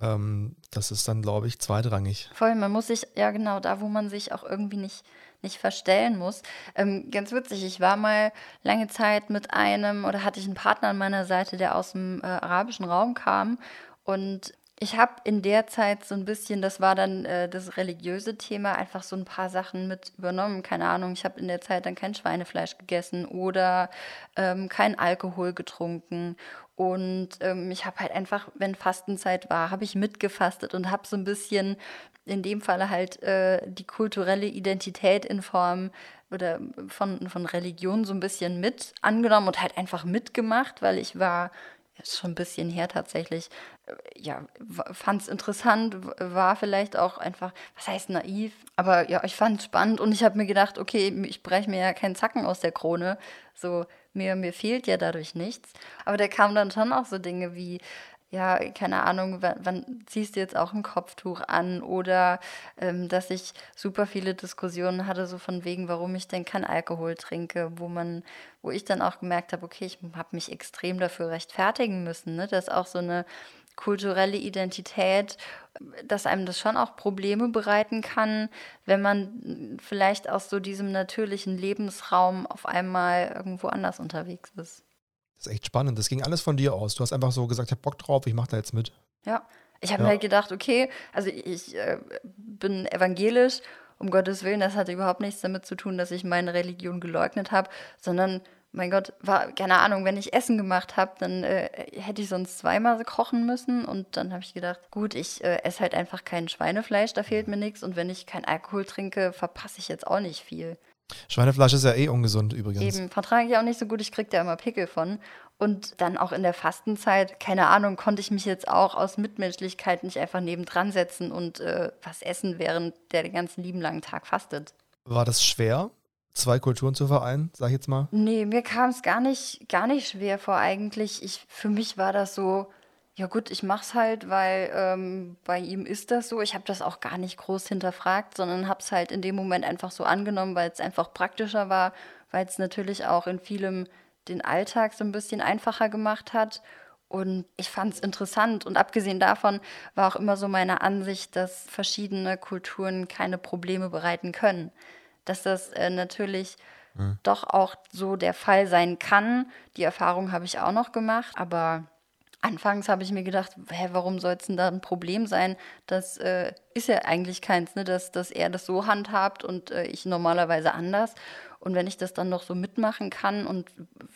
ähm, das ist dann, glaube ich, zweitrangig. Voll, man muss sich, ja genau, da, wo man sich auch irgendwie nicht, nicht verstellen muss. Ähm, ganz witzig, ich war mal lange Zeit mit einem, oder hatte ich einen Partner an meiner Seite, der aus dem äh, arabischen Raum kam. Und Ich habe in der Zeit so ein bisschen, das war dann äh, das religiöse Thema, einfach so ein paar Sachen mit übernommen. Keine Ahnung, ich habe in der Zeit dann kein Schweinefleisch gegessen oder ähm, kein Alkohol getrunken. Und ähm, ich habe halt einfach, wenn Fastenzeit war, habe ich mitgefastet und habe so ein bisschen in dem Falle halt äh, die kulturelle Identität in Form oder von, von Religion so ein bisschen mit angenommen und halt einfach mitgemacht, weil ich war ist schon ein bisschen her tatsächlich. Ja, fand es interessant, war vielleicht auch einfach, was heißt naiv, aber ja, ich fand es spannend und ich habe mir gedacht, okay, ich breche mir ja keinen Zacken aus der Krone, so mir, mir fehlt ja dadurch nichts. Aber da kamen dann schon auch so Dinge wie, ja, keine Ahnung, wann, wann, ziehst du jetzt auch ein Kopftuch an oder ähm, dass ich super viele Diskussionen hatte, so von wegen, warum ich denn kein Alkohol trinke, wo man, wo ich dann auch gemerkt habe, okay, ich habe mich extrem dafür rechtfertigen müssen, ne? dass auch so eine kulturelle Identität, dass einem das schon auch Probleme bereiten kann, wenn man vielleicht aus so diesem natürlichen Lebensraum auf einmal irgendwo anders unterwegs ist. Das ist echt spannend. Das ging alles von dir aus. Du hast einfach so gesagt, ich hab Bock drauf, ich mache da jetzt mit. Ja, ich habe ja. mir halt gedacht, okay, also ich äh, bin evangelisch, um Gottes Willen, das hatte überhaupt nichts damit zu tun, dass ich meine Religion geleugnet habe, sondern mein Gott, war, keine Ahnung, wenn ich Essen gemacht habe, dann äh, hätte ich sonst zweimal kochen müssen. Und dann habe ich gedacht, gut, ich äh, esse halt einfach kein Schweinefleisch, da fehlt mir nichts. Und wenn ich kein Alkohol trinke, verpasse ich jetzt auch nicht viel. Schweinefleisch ist ja eh ungesund übrigens. Eben, vertrage ich auch nicht so gut, ich kriege da immer Pickel von. Und dann auch in der Fastenzeit, keine Ahnung, konnte ich mich jetzt auch aus Mitmenschlichkeit nicht einfach nebendran setzen und äh, was essen, während der den ganzen lieben langen Tag fastet. War das schwer, zwei Kulturen zu vereinen, sag ich jetzt mal? Nee, mir kam es gar nicht, gar nicht schwer vor eigentlich. Ich, für mich war das so, ja gut, ich mach's halt, weil ähm, bei ihm ist das so. Ich habe das auch gar nicht groß hinterfragt, sondern habe es halt in dem Moment einfach so angenommen, weil es einfach praktischer war, weil es natürlich auch in vielem den Alltag so ein bisschen einfacher gemacht hat. Und ich fand es interessant. Und abgesehen davon war auch immer so meine Ansicht, dass verschiedene Kulturen keine Probleme bereiten können. Dass das äh, natürlich mhm. doch auch so der Fall sein kann. Die Erfahrung habe ich auch noch gemacht. Aber Anfangs habe ich mir gedacht, hä, warum soll es denn da ein Problem sein? Das äh, ist ja eigentlich keins, ne? dass, dass er das so handhabt und äh, ich normalerweise anders. Und wenn ich das dann noch so mitmachen kann und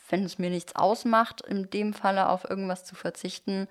wenn es mir nichts ausmacht, in dem Falle auf irgendwas zu verzichten,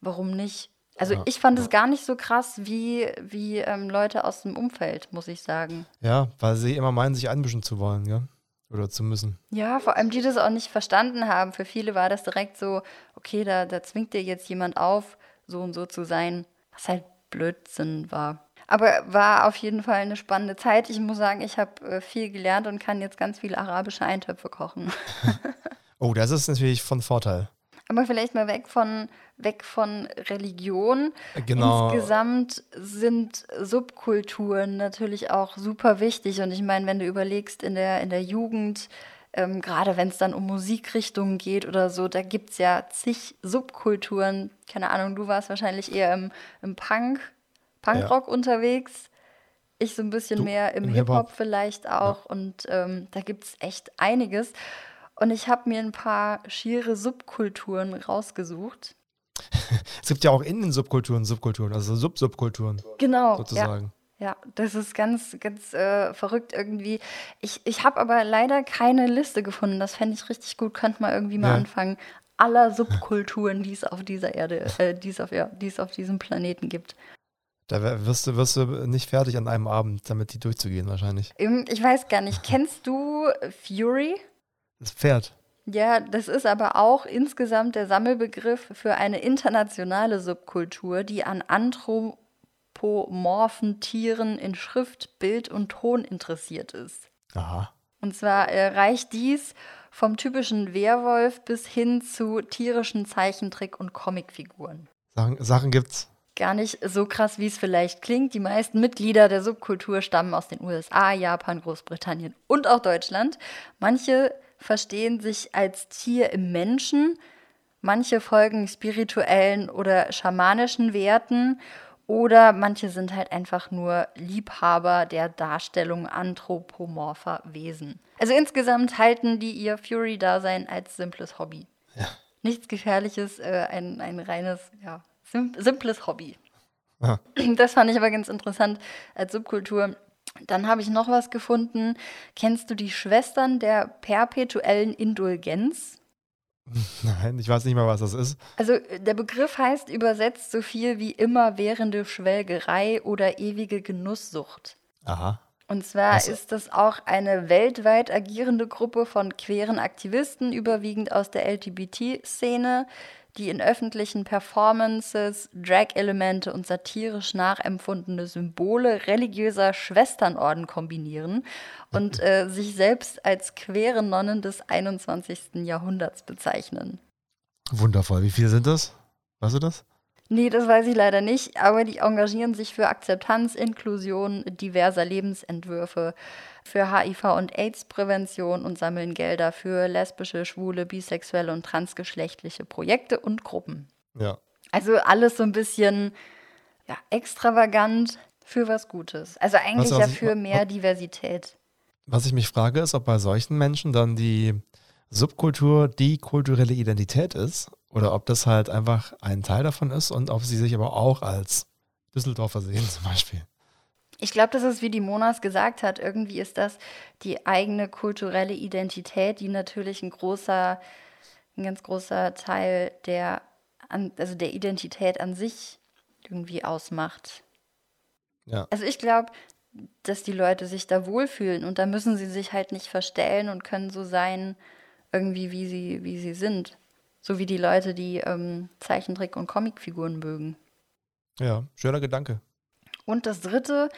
warum nicht? Also ja, ich fand es gar nicht so krass wie, wie ähm, Leute aus dem Umfeld, muss ich sagen. Ja, weil sie immer meinen, sich einmischen zu wollen, ja oder zu müssen. Ja, vor allem die das auch nicht verstanden haben. Für viele war das direkt so, okay, da, da zwingt dir jetzt jemand auf, so und so zu sein, was halt Blödsinn war. Aber war auf jeden Fall eine spannende Zeit. Ich muss sagen, ich habe äh, viel gelernt und kann jetzt ganz viele arabische Eintöpfe kochen. oh, das ist natürlich von Vorteil. Aber vielleicht mal weg von, weg von Religion. Genau. Insgesamt sind Subkulturen natürlich auch super wichtig. Und ich meine, wenn du überlegst, in der, in der Jugend, ähm, gerade wenn es dann um Musikrichtungen geht oder so, da gibt es ja zig Subkulturen. Keine Ahnung, du warst wahrscheinlich eher im, im Punk, Punkrock ja. unterwegs. Ich so ein bisschen du, mehr im, im Hip-Hop Hip vielleicht auch. Ja. Und ähm, da gibt es echt einiges. Und ich habe mir ein paar schiere Subkulturen rausgesucht. es gibt ja auch in den Subkulturen Subkulturen, also Sub-Subkulturen. Genau. Sozusagen. Ja, ja das ist ganz, ganz äh, verrückt irgendwie. Ich, ich habe aber leider keine Liste gefunden. Das fände ich richtig gut. Könnte mal irgendwie mal ja. anfangen. Aller Subkulturen, die es auf dieser Erde, äh, die es auf, ja, die es auf diesem Planeten gibt. Da wirst du, wirst du nicht fertig an einem Abend, damit die durchzugehen, wahrscheinlich. Ich weiß gar nicht. Kennst du Fury? Das Pferd. Ja, das ist aber auch insgesamt der Sammelbegriff für eine internationale Subkultur, die an anthropomorphen Tieren in Schrift, Bild und Ton interessiert ist. Aha. Und zwar äh, reicht dies vom typischen Werwolf bis hin zu tierischen Zeichentrick- und Comicfiguren. Sachen, Sachen gibt's. Gar nicht so krass, wie es vielleicht klingt. Die meisten Mitglieder der Subkultur stammen aus den USA, Japan, Großbritannien und auch Deutschland. Manche verstehen sich als Tier im Menschen, manche folgen spirituellen oder schamanischen Werten oder manche sind halt einfach nur Liebhaber der Darstellung anthropomorpher Wesen. Also insgesamt halten die ihr Fury-Dasein als simples Hobby. Ja. Nichts Gefährliches, äh, ein, ein reines ja, Sim simples Hobby. Ah. Das fand ich aber ganz interessant als Subkultur. Dann habe ich noch was gefunden. Kennst du die Schwestern der perpetuellen Indulgenz? Nein, ich weiß nicht mal, was das ist. Also äh, der Begriff heißt übersetzt so viel wie immerwährende Schwelgerei oder ewige Genusssucht. Aha. Und zwar Was- ist das auch eine weltweit agierende Gruppe von queeren Aktivisten, überwiegend aus der LGBT-Szene, die in öffentlichen Performances Drag-Elemente und satirisch nachempfundene Symbole religiöser Schwesternorden kombinieren und äh, sich selbst als queere Nonnen des 21. Jahrhunderts bezeichnen. Wundervoll. Wie viele sind das? Weißt du das? Nee, das weiß ich leider nicht, aber die engagieren sich für Akzeptanz, Inklusion diverser Lebensentwürfe, für HIV- und AIDS-Prävention und sammeln Gelder für lesbische, schwule, bisexuelle und transgeschlechtliche Projekte und Gruppen. Ja. Also alles so ein bisschen ja, extravagant für was Gutes. Also eigentlich was ja ich- für mehr Diversität. Was ich mich frage, ist, ob bei solchen Menschen dann die Subkultur die kulturelle Identität ist oder ob das halt einfach ein Teil davon ist und ob sie sich aber auch als Düsseldorfer sehen zum Beispiel. Ich glaube, das ist, wie die Monas gesagt hat, irgendwie ist das die eigene kulturelle Identität, die natürlich ein großer, ein ganz großer Teil der, also der Identität an sich irgendwie ausmacht. Ja. Also ich glaube, dass die Leute sich da wohlfühlen und da müssen sie sich halt nicht verstellen und können so sein, irgendwie wie sie, wie sie sind. So wie die Leute, die ähm, Zeichentrick- und Comicfiguren mögen. Ja, schöner Gedanke. Und das dritte,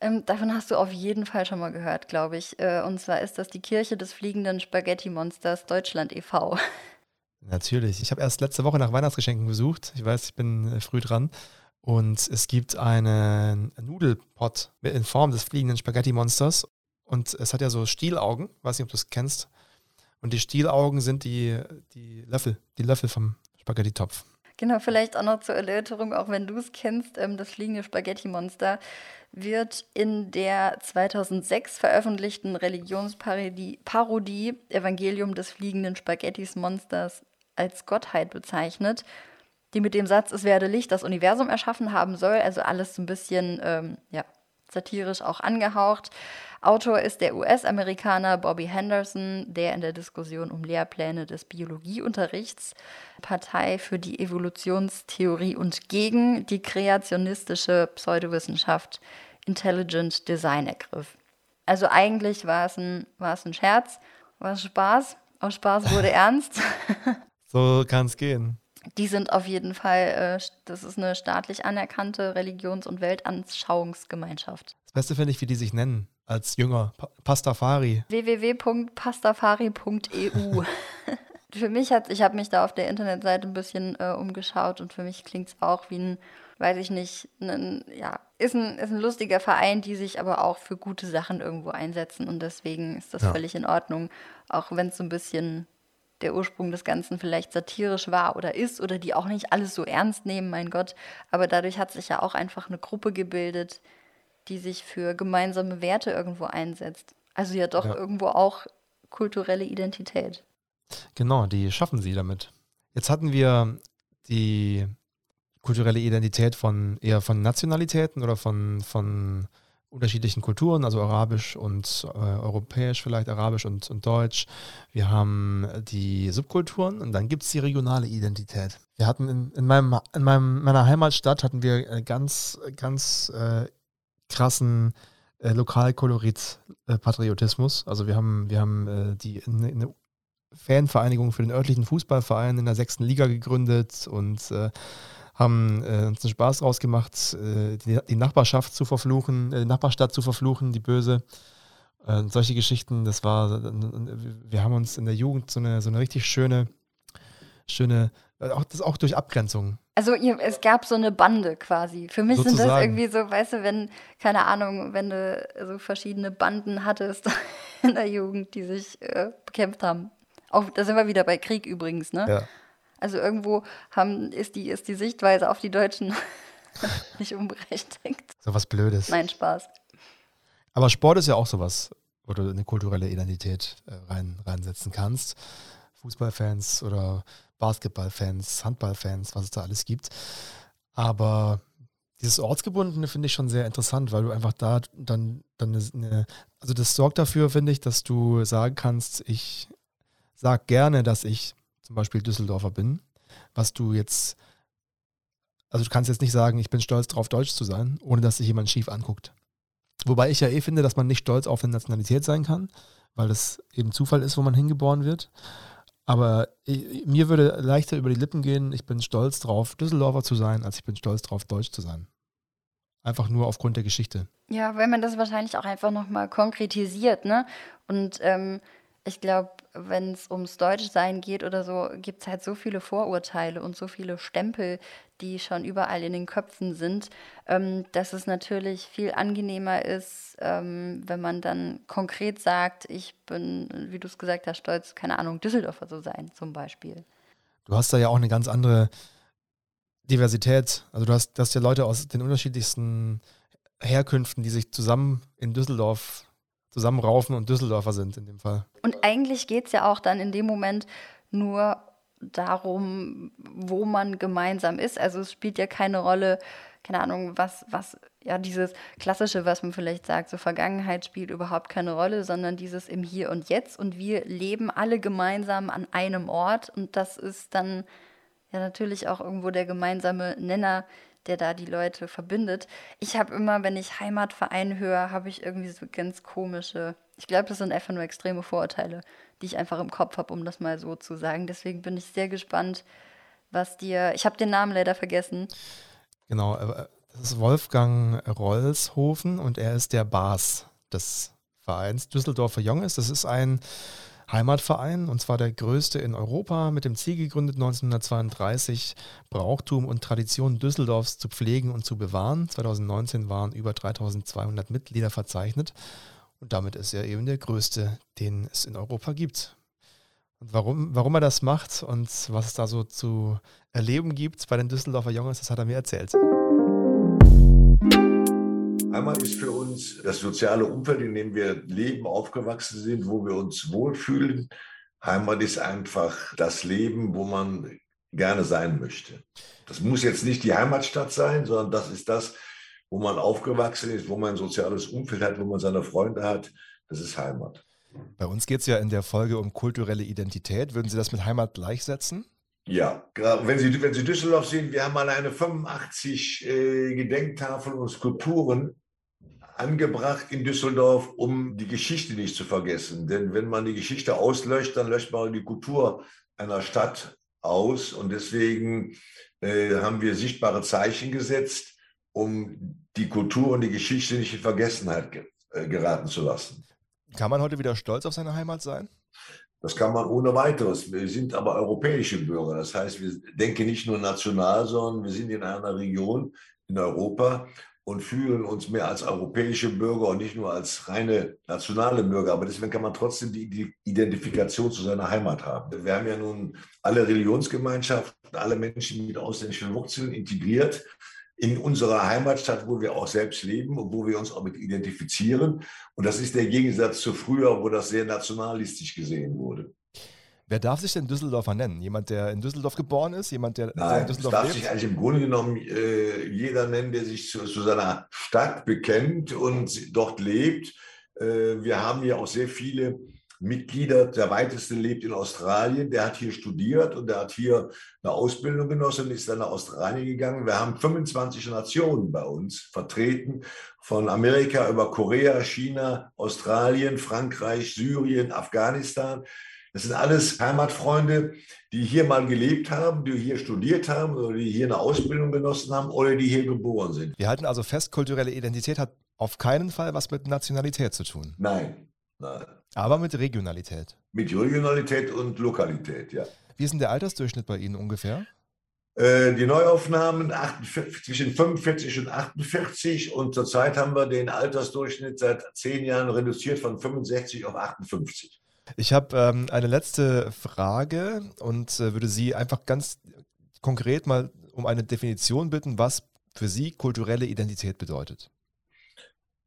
ähm, davon hast du auf jeden Fall schon mal gehört, glaube ich. Äh, und zwar ist das die Kirche des fliegenden Spaghetti-Monsters Deutschland e.V. Natürlich. Ich habe erst letzte Woche nach Weihnachtsgeschenken gesucht. Ich weiß, ich bin äh, früh dran. Und es gibt einen Nudelpot in Form des fliegenden Spaghetti-Monsters. Und es hat ja so Stielaugen. Weiß nicht, ob du es kennst. Und die Stielaugen sind die, die Löffel, die Löffel vom Spaghetti-Topf. Genau, vielleicht auch noch zur Erläuterung, auch wenn du es kennst, ähm, das fliegende Spaghetti-Monster wird in der 2006 veröffentlichten Religionsparodie Parodie Evangelium des fliegenden Spaghettis-Monsters als Gottheit bezeichnet, die mit dem Satz, es werde Licht das Universum erschaffen haben soll, also alles so ein bisschen ähm, ja, satirisch auch angehaucht. Autor ist der US-Amerikaner Bobby Henderson, der in der Diskussion um Lehrpläne des Biologieunterrichts Partei für die Evolutionstheorie und gegen die kreationistische Pseudowissenschaft Intelligent Design ergriff. Also eigentlich war es ein, war es ein Scherz, war es Spaß, aus Spaß wurde ernst. So kann es gehen. Die sind auf jeden Fall, äh, das ist eine staatlich anerkannte Religions- und Weltanschauungsgemeinschaft. Das Beste finde ich, wie die sich nennen. Als Jünger. Pa Pastafari. www.pastafari.eu. für mich hat, ich habe mich da auf der Internetseite ein bisschen äh, umgeschaut und für mich klingt es auch wie ein, weiß ich nicht, ein, ja, ist ein, ist ein lustiger Verein, die sich aber auch für gute Sachen irgendwo einsetzen und deswegen ist das Ja. völlig in Ordnung, auch wenn es so ein bisschen der Ursprung des Ganzen vielleicht satirisch war oder ist oder die auch nicht alles so ernst nehmen, mein Gott. Aber dadurch hat sich ja auch einfach eine Gruppe gebildet, die sich für gemeinsame Werte irgendwo einsetzt. Also ja doch Ja. irgendwo auch kulturelle Identität. Genau, die schaffen sie damit. Jetzt hatten wir die kulturelle Identität von eher von Nationalitäten oder von, von unterschiedlichen Kulturen, also arabisch und äh, europäisch vielleicht, arabisch und, und deutsch. Wir haben die Subkulturen und dann gibt es die regionale Identität. Wir hatten in, in, meinem, in meinem, meiner Heimatstadt hatten wir äh, ganz, ganz äh, krassen äh, Lokalkolorit-Patriotismus. also wir haben, wir haben äh, die eine, Fanvereinigung für den örtlichen Fußballverein in der sechsten Liga gegründet und äh, haben äh, uns einen Spaß draus gemacht, äh, die, die Nachbarschaft zu verfluchen, äh, die Nachbarstadt zu verfluchen, die böse. Äh, solche Geschichten, das war, wir haben uns in der Jugend so eine, so eine richtig schöne, schöne, äh, auch, das auch durch Abgrenzung. Also ihr, es gab so eine Bande quasi. Für mich sind das Sozusagen. irgendwie so, weißt du, wenn, keine Ahnung, wenn du so verschiedene Banden hattest in der Jugend, die sich äh, bekämpft haben. Auch, da sind wir wieder bei Krieg übrigens, ne? Ja. Also irgendwo haben, ist, die, ist die Sichtweise auf die Deutschen nicht unberechtigt. So was Blödes. Nein, Spaß. Aber Sport ist ja auch sowas, wo du eine kulturelle Identität äh, rein, reinsetzen kannst. Fußballfans oder Basketballfans, Handballfans, was es da alles gibt. Aber dieses Ortsgebundene finde ich schon sehr interessant, weil du einfach da dann, dann eine, also das sorgt dafür, finde ich, dass du sagen kannst, ich sag gerne, dass ich zum Beispiel Düsseldorfer bin, was du jetzt, also du kannst jetzt nicht sagen, ich bin stolz darauf, Deutsch zu sein, ohne dass sich jemand schief anguckt. Wobei ich ja eh finde, dass man nicht stolz auf eine Nationalität sein kann, weil das eben Zufall ist, wo man hingeboren wird. Aber ich, mir würde leichter über die Lippen gehen, ich bin stolz drauf, Düsseldorfer zu sein, als ich bin stolz drauf, Deutsch zu sein. Einfach nur aufgrund der Geschichte. Ja, weil man das wahrscheinlich auch einfach nochmal konkretisiert, ne? Und ähm, ich glaube, wenn es ums Deutschsein geht oder so, gibt es halt so viele Vorurteile und so viele Stempel, die schon überall in den Köpfen sind, ähm, dass es natürlich viel angenehmer ist, ähm, wenn man dann konkret sagt, ich bin, wie du es gesagt hast, stolz, keine Ahnung, Düsseldorfer zu sein, zum Beispiel. Du hast da ja auch eine ganz andere Diversität. Also du hast, du hast ja Leute aus den unterschiedlichsten Herkünften, die sich zusammen in Düsseldorf zusammenraufen und Düsseldorfer sind in dem Fall. Und eigentlich geht es ja auch dann in dem Moment nur darum, wo man gemeinsam ist. Also es spielt ja keine Rolle, keine Ahnung, was, was, ja, dieses Klassische, was man vielleicht sagt, so Vergangenheit spielt überhaupt keine Rolle, sondern dieses im Hier und Jetzt. Und wir leben alle gemeinsam an einem Ort. Und das ist dann ja natürlich auch irgendwo der gemeinsame Nenner, der da die Leute verbindet. Ich habe immer, wenn ich Heimatverein höre, habe ich irgendwie so ganz komische, ich glaube, das sind einfach nur extreme Vorurteile, die ich einfach im Kopf habe, um das mal so zu sagen. Deswegen bin ich sehr gespannt, was dir, ich habe den Namen leider vergessen. Genau, äh, das ist Wolfgang Rollshofen und er ist der Bas des Vereins Düsseldorfer Junges. Das ist ein Heimatverein, und zwar der größte in Europa, mit dem Ziel gegründet 1932, Brauchtum und Tradition Düsseldorfs zu pflegen und zu bewahren. 2019 waren über 3200 Mitglieder verzeichnet und damit ist er eben der größte, den es in Europa gibt. Und warum, warum er das macht und was es da so zu erleben gibt bei den Düsseldorfer Jungs, das hat er mir erzählt. Heimat ist für uns das soziale Umfeld, in dem wir leben, aufgewachsen sind, wo wir uns wohlfühlen. Heimat ist einfach das Leben, wo man gerne sein möchte. Das muss jetzt nicht die Heimatstadt sein, sondern das ist das, wo man aufgewachsen ist, wo man ein soziales Umfeld hat, wo man seine Freunde hat. Das ist Heimat. Bei uns geht es ja in der Folge um kulturelle Identität. Würden Sie das mit Heimat gleichsetzen? Ja, wenn Sie, wenn Sie Düsseldorf sehen, wir haben mal eine 85 äh, Gedenktafeln und Skulpturen angebracht in Düsseldorf, um die Geschichte nicht zu vergessen. Denn wenn man die Geschichte auslöscht, dann löscht man die Kultur einer Stadt aus. Und deswegen äh, haben wir sichtbare Zeichen gesetzt, um die Kultur und die Geschichte nicht in Vergessenheit ge äh, geraten zu lassen. Kann man heute wieder stolz auf seine Heimat sein? Das kann man ohne weiteres. Wir sind aber europäische Bürger. Das heißt, wir denken nicht nur national, sondern wir sind in einer Region in Europa und fühlen uns mehr als europäische Bürger und nicht nur als reine nationale Bürger. Aber deswegen kann man trotzdem die Identifikation zu seiner Heimat haben. Wir haben ja nun alle Religionsgemeinschaften, alle Menschen mit ausländischen Wurzeln integriert in unserer Heimatstadt, wo wir auch selbst leben und wo wir uns auch mit identifizieren. Und das ist der Gegensatz zu früher, wo das sehr nationalistisch gesehen wurde. Wer darf sich denn Düsseldorfer nennen? Jemand, der in Düsseldorf geboren ist? Jemand, der, Nein, in Düsseldorf darf lebt? sich eigentlich im Grunde genommen äh, jeder nennen, der sich zu, zu, seiner Stadt bekennt und dort lebt. Äh, wir haben ja auch sehr viele Mitglieder. Der weiteste lebt in Australien. Der hat hier studiert und der hat hier eine Ausbildung genossen und ist dann nach Australien gegangen. Wir haben 25 Nationen bei uns vertreten, von Amerika über Korea, China, Australien, Frankreich, Syrien, Afghanistan. Das sind alles Heimatfreunde, die hier mal gelebt haben, die hier studiert haben oder die hier eine Ausbildung genossen haben oder die hier geboren sind. Wir halten also fest, kulturelle Identität hat auf keinen Fall was mit Nationalität zu tun. Nein, nein. Aber mit Regionalität. Mit Regionalität und Lokalität, ja. Wie ist denn der Altersdurchschnitt bei Ihnen ungefähr? Äh, die Neuaufnahmen 48, zwischen 45 und 48 und zurzeit haben wir den Altersdurchschnitt seit zehn Jahren reduziert von 65 auf 58. Ich habe ähm, eine letzte Frage und äh, würde Sie einfach ganz konkret mal um eine Definition bitten, was für Sie kulturelle Identität bedeutet.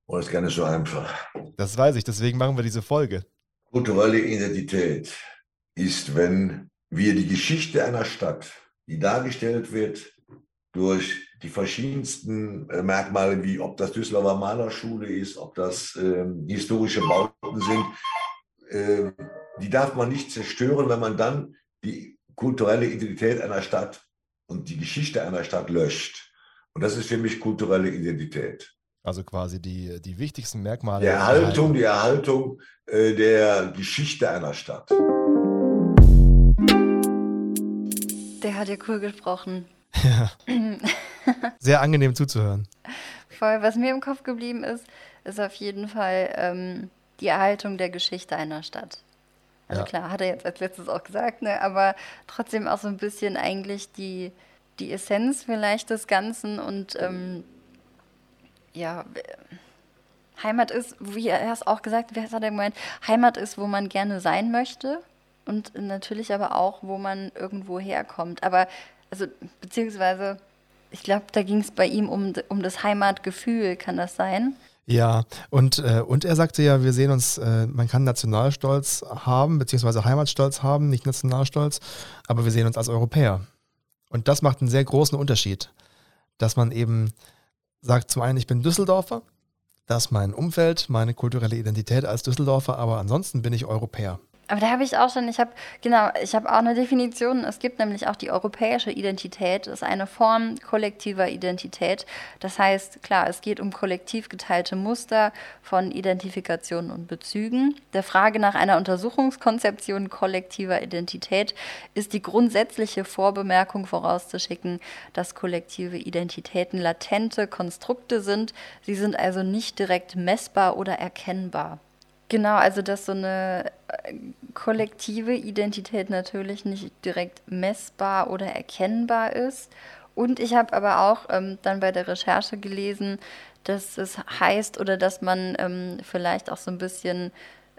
Oh, das ist gar nicht so einfach. Das weiß ich, deswegen machen wir diese Folge. Kulturelle Identität ist, wenn wir die Geschichte einer Stadt, die dargestellt wird durch die verschiedensten äh, Merkmale, wie ob das Düsseldorfer Malerschule ist, ob das äh, historische Bauten sind, äh, die darf man nicht zerstören, wenn man dann die kulturelle Identität einer Stadt und die Geschichte einer Stadt löscht. Und das ist für mich kulturelle Identität. Also quasi die, die wichtigsten Merkmale. Die Erhaltung, die Erhaltung äh, der Geschichte einer Stadt. Der hat ja cool gesprochen. Ja. Sehr angenehm zuzuhören. Voll. Was mir im Kopf geblieben ist, ist auf jeden Fall ähm, die Erhaltung der Geschichte einer Stadt. Also Ja. klar, hat er jetzt als letztes auch gesagt, ne? aber trotzdem auch so ein bisschen eigentlich die, die Essenz vielleicht des Ganzen und ähm, ja, Heimat ist, wie er es auch gesagt hat, hat er gemeint, Heimat ist, wo man gerne sein möchte und natürlich aber auch, wo man irgendwo herkommt. Aber, also, beziehungsweise, ich glaube, da ging es bei ihm um, um das Heimatgefühl, kann das sein? Ja, und, äh, und er sagte ja, wir sehen uns, äh, man kann Nationalstolz haben, beziehungsweise Heimatstolz haben, nicht Nationalstolz, aber wir sehen uns als Europäer. Und das macht einen sehr großen Unterschied, dass man eben sagt, zum einen, ich bin Düsseldorfer, das ist mein Umfeld, meine kulturelle Identität als Düsseldorfer, aber ansonsten bin ich Europäer. Aber da habe ich auch schon, ich habe, genau, ich habe auch eine Definition. Es gibt nämlich auch die europäische Identität, das ist eine Form kollektiver Identität. Das heißt, klar, es geht um kollektiv geteilte Muster von Identifikationen und Bezügen. Der Frage nach einer Untersuchungskonzeption kollektiver Identität ist die grundsätzliche Vorbemerkung vorauszuschicken, dass kollektive Identitäten latente Konstrukte sind. Sie sind also nicht direkt messbar oder erkennbar. Genau, also dass so eine äh, kollektive Identität natürlich nicht direkt messbar oder erkennbar ist. Und ich habe aber auch ähm, dann bei der Recherche gelesen, dass es heißt oder dass man ähm, vielleicht auch so ein bisschen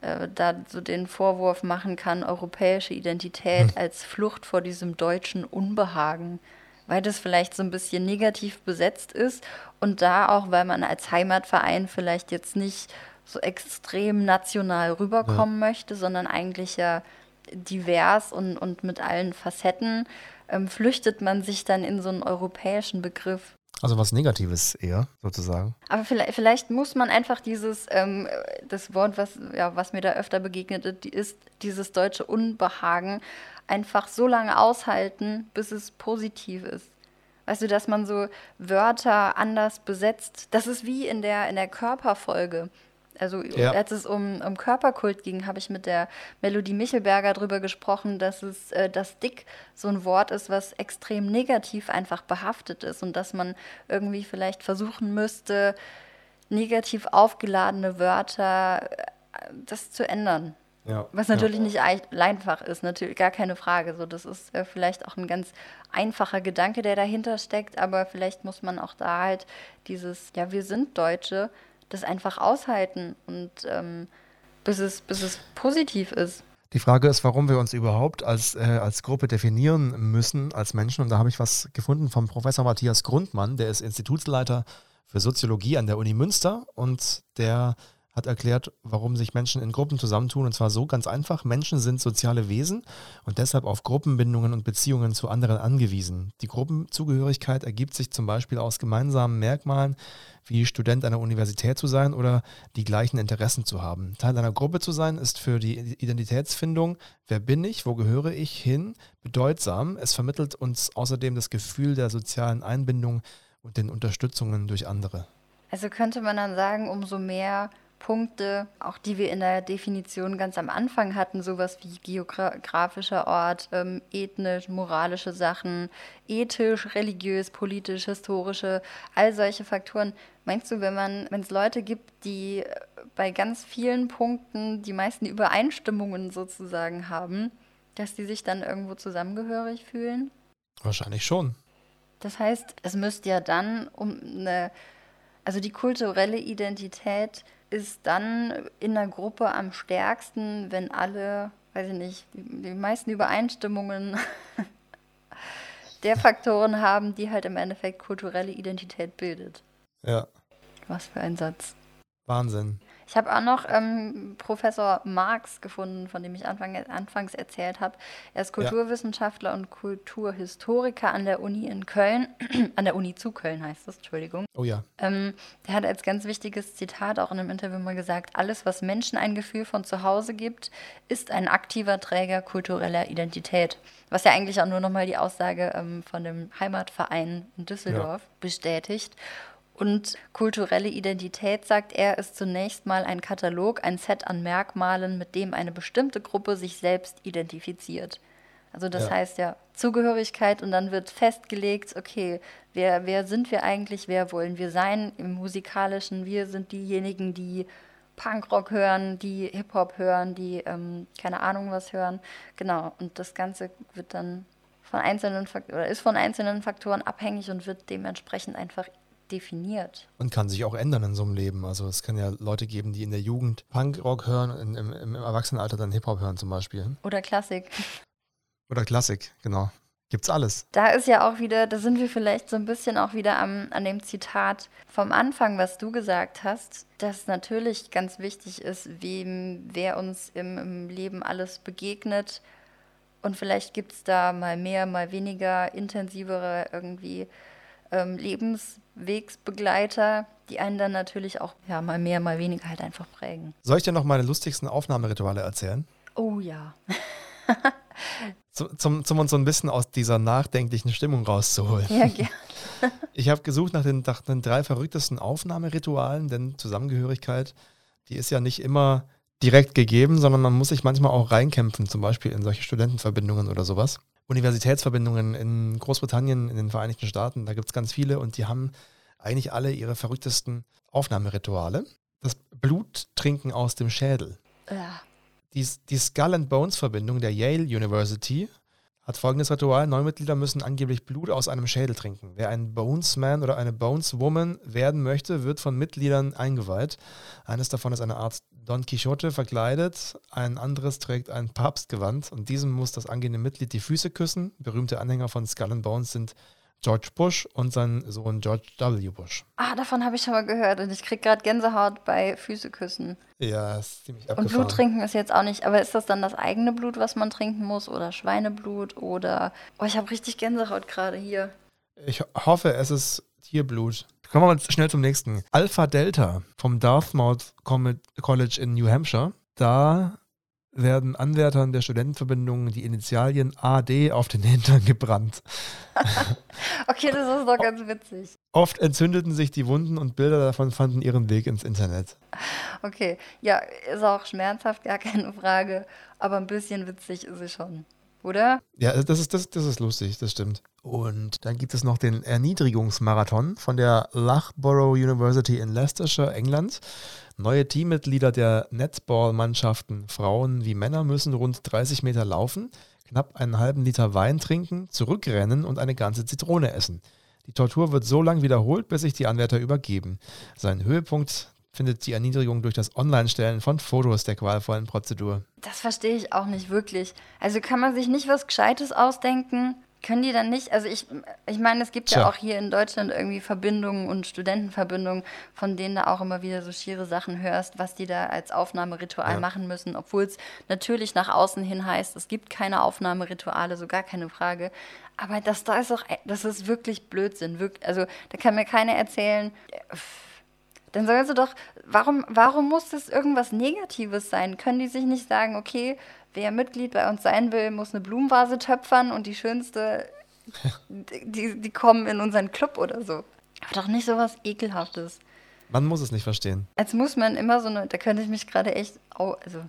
äh, da so den Vorwurf machen kann, europäische Identität als Flucht vor diesem deutschen Unbehagen, weil das vielleicht so ein bisschen negativ besetzt ist und da auch, weil man als Heimatverein vielleicht jetzt nicht so extrem national rüberkommen möchte, sondern eigentlich ja divers und, und mit allen Facetten, ähm, flüchtet man sich dann in so einen europäischen Begriff. Also was Negatives eher, sozusagen. Aber vielleicht, vielleicht muss man einfach dieses, ähm, das Wort, was, ja, was mir da öfter begegnet ist, dieses deutsche Unbehagen, einfach so lange aushalten, bis es positiv ist. Weißt du, dass man so Wörter anders besetzt. Das ist wie in der, in der Körperfolge. Also Ja. als es um, um Körperkult ging, habe ich mit der Melodie Michelberger darüber gesprochen, dass es äh, das Dick so ein Wort ist, was extrem negativ einfach behaftet ist und dass man irgendwie vielleicht versuchen müsste, negativ aufgeladene Wörter äh, das zu ändern. Ja. Was natürlich nicht ei- einfach ist, natürlich gar keine Frage. So, das ist äh, vielleicht auch ein ganz einfacher Gedanke, der dahinter steckt, aber vielleicht muss man auch da halt dieses, ja, wir sind Deutsche, das einfach aushalten und ähm, bis, es, bis es positiv ist. Die Frage ist, warum wir uns überhaupt als, äh, als Gruppe definieren müssen, als Menschen. Und da habe ich was gefunden vom Professor Matthias Grundmann, der ist Institutsleiter für Soziologie an der Uni Münster und der hat erklärt, warum sich Menschen in Gruppen zusammentun. Und zwar so ganz einfach. Menschen sind soziale Wesen und deshalb auf Gruppenbindungen und Beziehungen zu anderen angewiesen. Die Gruppenzugehörigkeit ergibt sich zum Beispiel aus gemeinsamen Merkmalen, wie Student einer Universität zu sein oder die gleichen Interessen zu haben. Teil einer Gruppe zu sein ist für die Identitätsfindung, wer bin ich, wo gehöre ich hin, bedeutsam. Es vermittelt uns außerdem das Gefühl der sozialen Einbindung und den Unterstützungen durch andere. Also könnte man dann sagen, umso mehr Punkte, auch die wir in der Definition ganz am Anfang hatten, sowas wie geografischer Ort, ähm, ethnisch, moralische Sachen, ethisch, religiös, politisch, historische, all solche Faktoren. Meinst du, wenn man, wenn es Leute gibt, die äh, bei ganz vielen Punkten die meisten Übereinstimmungen sozusagen haben, dass die sich dann irgendwo zusammengehörig fühlen? Wahrscheinlich schon. Das heißt, es müsste ja dann um eine, also die kulturelle Identität ist dann in der Gruppe am stärksten, wenn alle, weiß ich nicht, die, die meisten Übereinstimmungen der Faktoren haben, die halt im Endeffekt kulturelle Identität bildet. Ja, Was für ein Satz. Wahnsinn. Ich habe auch noch ähm, Professor Marx gefunden, von dem ich Anfang, anfangs erzählt habe. Er ist Kulturwissenschaftler ja. und Kulturhistoriker an der Uni in Köln, an der Uni zu Köln heißt das, Entschuldigung. Oh ja. Ähm, der hat als ganz wichtiges Zitat auch in einem Interview mal gesagt, alles, was Menschen ein Gefühl von zu Hause gibt, ist ein aktiver Träger kultureller Identität. Was ja eigentlich auch nur nochmal die Aussage ähm, von dem Heimatverein in Düsseldorf ja. bestätigt. Und kulturelle Identität, sagt er, ist zunächst mal ein Katalog, ein Set an Merkmalen, mit dem eine bestimmte Gruppe sich selbst identifiziert. Also das ja. heißt ja Zugehörigkeit und dann wird festgelegt, okay, wer, wer sind wir eigentlich, wer wollen wir sein im musikalischen, wir sind diejenigen, die Punkrock hören, die Hip-Hop hören, die ähm, keine Ahnung was hören. Genau, und das Ganze wird dann von einzelnen Faktoren oder ist von einzelnen Faktoren abhängig und wird dementsprechend einfach definiert. Und kann sich auch ändern in so einem Leben. Also es kann ja Leute geben, die in der Jugend Punkrock hören, in, im, im Erwachsenenalter dann Hip-Hop hören zum Beispiel. Oder Klassik. Oder Klassik, genau. Gibt's alles. Da ist ja auch wieder, da sind wir vielleicht so ein bisschen auch wieder am, an dem Zitat vom Anfang, was du gesagt hast, dass natürlich ganz wichtig ist, wem, wer uns im, im Leben alles begegnet. Und vielleicht gibt es da mal mehr, mal weniger intensivere irgendwie ähm, Lebenswegsbegleiter, die einen dann natürlich auch ja, mal mehr, mal weniger halt einfach prägen. Soll ich dir noch meine lustigsten Aufnahmerituale erzählen? Oh ja. zum, zum, uns so ein bisschen aus dieser nachdenklichen Stimmung rauszuholen. Ja, gerne. Ich habe gesucht nach den, nach den drei verrücktesten Aufnahmeritualen, denn Zusammengehörigkeit, die ist ja nicht immer direkt gegeben, sondern man muss sich manchmal auch reinkämpfen, zum Beispiel in solche Studentenverbindungen oder sowas. Universitätsverbindungen in Großbritannien, in den Vereinigten Staaten, da gibt es ganz viele und die haben eigentlich alle ihre verrücktesten Aufnahmerituale. Das Bluttrinken aus dem Schädel. Ja. Die, die Skull and Bones Verbindung der Yale University hat folgendes Ritual. Neumitglieder müssen angeblich Blut aus einem Schädel trinken. Wer ein Bonesman oder eine Boneswoman werden möchte, wird von Mitgliedern eingeweiht. Eines davon ist eine Art Don Quixote verkleidet, ein anderes trägt ein Papstgewand und diesem muss das angehende Mitglied die Füße küssen. Berühmte Anhänger von Skull and Bones sind George Bush und sein Sohn George W. Bush. Ah, davon habe ich schon mal gehört und ich kriege gerade Gänsehaut bei Füße küssen. Ja, ist ziemlich abgefahren. Und Blut trinken ist jetzt auch nicht, aber ist das dann das eigene Blut, was man trinken muss oder Schweineblut oder... Oh, ich habe richtig Gänsehaut gerade hier. Ich hoffe, es ist Tierblut. Kommen wir mal schnell zum nächsten. Alpha Delta vom Dartmouth College in New Hampshire. Da werden Anwärtern der Studentenverbindung die Initialien AD auf den Hintern gebrannt. okay, das ist doch ganz witzig. Oft entzündeten sich die Wunden und Bilder davon fanden ihren Weg ins Internet. Okay, ja, ist auch schmerzhaft, gar keine Frage, aber ein bisschen witzig ist es schon oder? Ja, das ist, das, das ist lustig, das stimmt. Und dann gibt es noch den Erniedrigungsmarathon von der Loughborough University in Leicestershire, England. Neue Teammitglieder der Netball-Mannschaften, Frauen wie Männer, müssen rund 30 Meter laufen, knapp einen halben Liter Wein trinken, zurückrennen und eine ganze Zitrone essen. Die Tortur wird so lang wiederholt, bis sich die Anwärter übergeben. Sein Höhepunkt findet die Erniedrigung durch das Online-Stellen von Fotos der qualvollen Prozedur. Das verstehe ich auch nicht wirklich. Also kann man sich nicht was Gescheites ausdenken? Können die dann nicht, also ich, ich meine, es gibt Tja. ja auch hier in Deutschland irgendwie Verbindungen und Studentenverbindungen, von denen du auch immer wieder so schiere Sachen hörst, was die da als Aufnahmeritual ja. machen müssen, obwohl es natürlich nach außen hin heißt, es gibt keine Aufnahmerituale, so gar keine Frage. Aber das da ist doch, das ist wirklich Blödsinn. Wirklich, also da kann mir keiner erzählen, äh, dann sollen sie doch, warum, warum muss das irgendwas Negatives sein? Können die sich nicht sagen, okay, wer Mitglied bei uns sein will, muss eine Blumenvase töpfern und die schönste, die, die kommen in unseren Club oder so. Aber doch nicht so was Ekelhaftes. Man muss es nicht verstehen. Als muss man immer so eine, da könnte ich mich gerade echt, also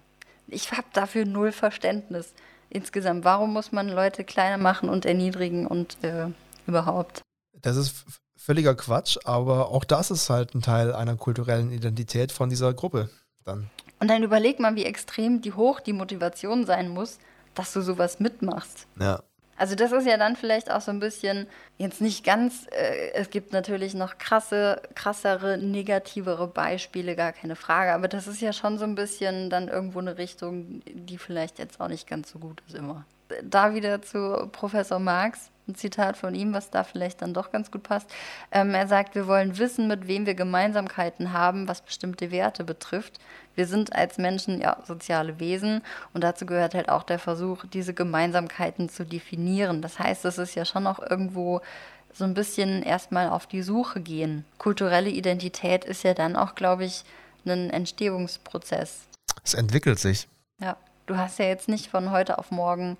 ich habe dafür null Verständnis insgesamt. Warum muss man Leute kleiner machen und erniedrigen und äh, überhaupt? Das ist völliger Quatsch, aber auch das ist halt ein Teil einer kulturellen Identität von dieser Gruppe dann. Und dann überleg mal, wie extrem die hoch die Motivation sein muss, dass du sowas mitmachst. Ja. Also das ist ja dann vielleicht auch so ein bisschen, jetzt nicht ganz, äh, es gibt natürlich noch krasse, krassere, negativere Beispiele, gar keine Frage, aber das ist ja schon so ein bisschen dann irgendwo eine Richtung, die vielleicht jetzt auch nicht ganz so gut ist immer. Da wieder zu Professor Marx, ein Zitat von ihm, was da vielleicht dann doch ganz gut passt. Ähm, er sagt, wir wollen wissen, mit wem wir Gemeinsamkeiten haben, was bestimmte Werte betrifft. Wir sind als Menschen ja soziale Wesen und dazu gehört halt auch der Versuch, diese Gemeinsamkeiten zu definieren. Das heißt, es ist ja schon auch irgendwo so ein bisschen erstmal auf die Suche gehen. Kulturelle Identität ist ja dann auch, glaube ich, ein Entstehungsprozess. Es entwickelt sich. Ja, du hast ja jetzt nicht von heute auf morgen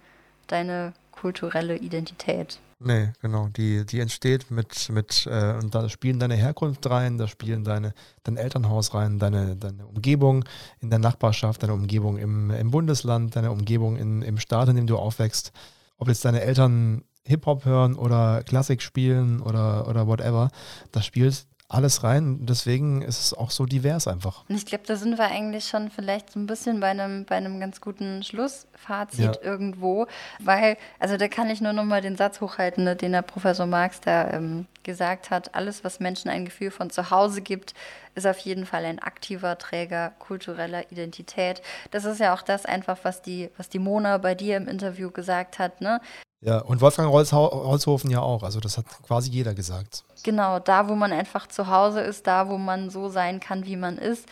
deine kulturelle Identität. Nee, genau. Die, die entsteht mit, mit äh, und da spielen deine Herkunft rein, da spielen deine, dein Elternhaus rein, deine, deine Umgebung in der Nachbarschaft, deine Umgebung im, im Bundesland, deine Umgebung in, im Staat, in dem du aufwächst. Ob jetzt deine Eltern Hip-Hop hören oder Klassik spielen oder, oder whatever, das spielt alles rein. Deswegen ist es auch so divers einfach. Und ich glaube, da sind wir eigentlich schon vielleicht so ein bisschen bei einem, bei einem ganz guten Schlussfazit ja. irgendwo, weil, also da kann ich nur noch mal den Satz hochhalten, ne, den der Professor Marx da ähm, gesagt hat. Alles, was Menschen ein Gefühl von zu Hause gibt, ist auf jeden Fall ein aktiver Träger kultureller Identität. Das ist ja auch das einfach, was die, was die Mona bei dir im Interview gesagt hat. Ne? Ja, und Wolfgang Holzhofen ja auch. Also das hat quasi jeder gesagt. Genau, da, wo man einfach zu Hause ist, da, wo man so sein kann, wie man ist.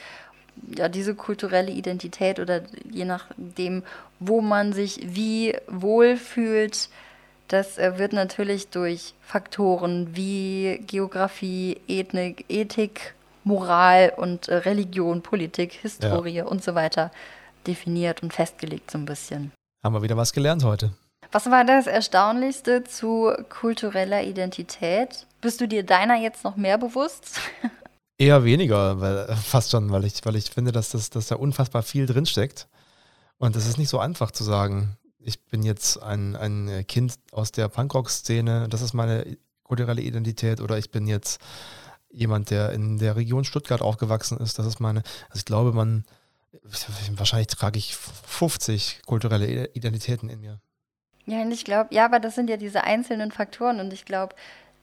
Ja, diese kulturelle Identität oder je nachdem, wo man sich wie wohlfühlt, das äh, wird natürlich durch Faktoren wie Geografie, Ethnik, Ethik, Moral und äh, Religion, Politik, Historie ja. und so weiter definiert und festgelegt so ein bisschen. Haben wir wieder was gelernt heute. Was war das Erstaunlichste zu kultureller Identität? Bist du dir deiner jetzt noch mehr bewusst? Eher weniger, weil fast schon, weil ich, weil ich finde, dass, das, dass da unfassbar viel drinsteckt. Und es ist nicht so einfach zu sagen, ich bin jetzt ein, ein Kind aus der Punkrock-Szene, das ist meine kulturelle Identität, oder ich bin jetzt jemand, der in der Region Stuttgart aufgewachsen ist, das ist meine. Also ich glaube, man, wahrscheinlich trage ich 50 kulturelle Identitäten in mir. Ja, und ich glaube, ja, aber das sind ja diese einzelnen Faktoren und ich glaube,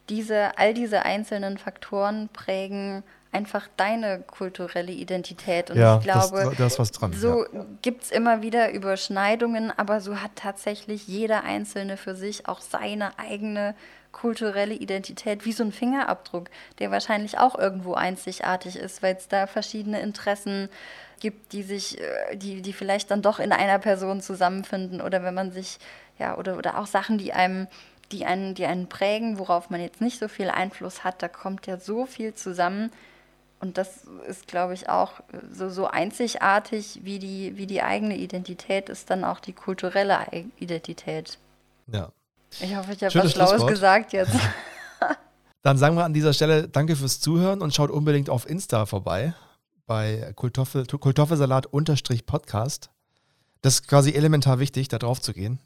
diese, all diese einzelnen Faktoren prägen einfach deine kulturelle Identität. Und ja, ich glaube, das, das dran, so ja. gibt es immer wieder Überschneidungen, aber so hat tatsächlich jeder Einzelne für sich auch seine eigene kulturelle Identität, wie so ein Fingerabdruck, der wahrscheinlich auch irgendwo einzigartig ist, weil es da verschiedene Interessen gibt, die sich, äh, die, die vielleicht dann doch in einer Person zusammenfinden oder wenn man sich ja, oder, oder auch Sachen, die einem, die einen, die einen prägen, worauf man jetzt nicht so viel Einfluss hat, da kommt ja so viel zusammen. Und das ist, glaube ich, auch so, so einzigartig, wie die, wie die eigene Identität ist dann auch die kulturelle Identität. Ja. Ich hoffe, ich habe was Schlaues gesagt jetzt. Dann sagen wir an dieser Stelle Danke fürs Zuhören und schaut unbedingt auf Insta vorbei bei Kultoffelsalat-Podcast. Das ist quasi elementar wichtig, da drauf zu gehen.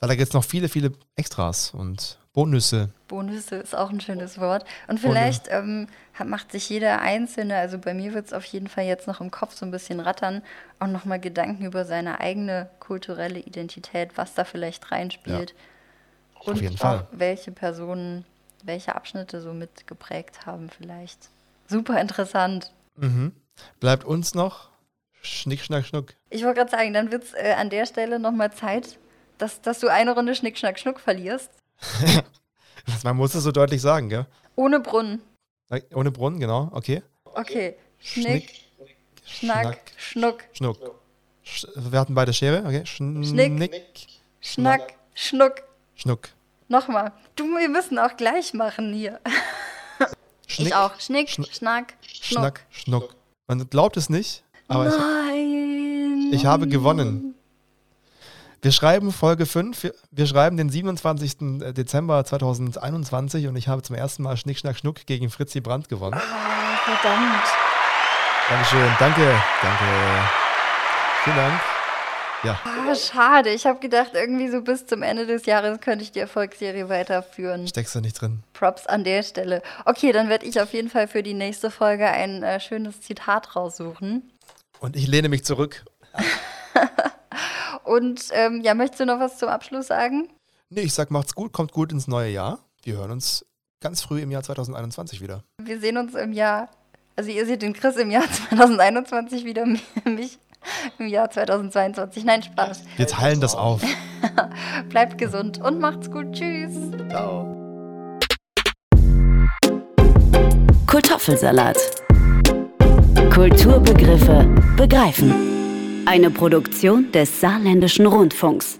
Weil da gibt es noch viele, viele Extras und Bonusse. Bonusse ist auch ein schönes Wort. Und vielleicht ähm, macht sich jeder Einzelne, also bei mir wird es auf jeden Fall jetzt noch im Kopf so ein bisschen rattern, auch nochmal Gedanken über seine eigene kulturelle Identität, was da vielleicht reinspielt. Ja. Und auf jeden Fall. welche Personen, welche Abschnitte so mitgeprägt haben vielleicht. Super interessant. Mhm. Bleibt uns noch Schnick, Schnack, Schnuck. Ich wollte gerade sagen, dann wird es äh, an der Stelle nochmal Zeit, dass, dass du eine Runde Schnick, Schnack, Schnuck verlierst. Man muss es so deutlich sagen, gell? Ohne Brunnen. Ohne Brunnen, genau, okay. Okay. Schnick, Schnack, Schnuck. Schnuck. Sch wir hatten beide Schere, okay. Schnick, Schnack, Schnuck. Schnuck. Nochmal. Du, wir müssen auch gleich machen hier. Schnick, ich auch. Schnick, Schn Schnack, Schnuck. Schnack, Schnuck. Man glaubt es nicht, aber Nein. Ich, ich habe gewonnen. Wir schreiben Folge 5, wir schreiben den 27. Dezember 2021 und ich habe zum ersten Mal Schnick, Schnack, Schnuck gegen Fritzi Brandt gewonnen. Oh, verdammt. Dankeschön, danke, danke. Vielen Dank. Ja. Oh, schade, ich habe gedacht, irgendwie so bis zum Ende des Jahres könnte ich die Erfolgsserie weiterführen. Steckst du nicht drin. Props an der Stelle. Okay, dann werde ich auf jeden Fall für die nächste Folge ein äh, schönes Zitat raussuchen. Und ich lehne mich zurück. Und ähm, ja, möchtest du noch was zum Abschluss sagen? Nee, ich sag, macht's gut, kommt gut ins neue Jahr. Wir hören uns ganz früh im Jahr 2021 wieder. Wir sehen uns im Jahr, also ihr seht den Chris im Jahr 2021 wieder, mich im Jahr 2022. Nein, Spaß. Wir teilen das auf. Bleibt gesund und macht's gut. Tschüss. Ciao. Kartoffelsalat. Kulturbegriffe begreifen. Eine Produktion des Saarländischen Rundfunks.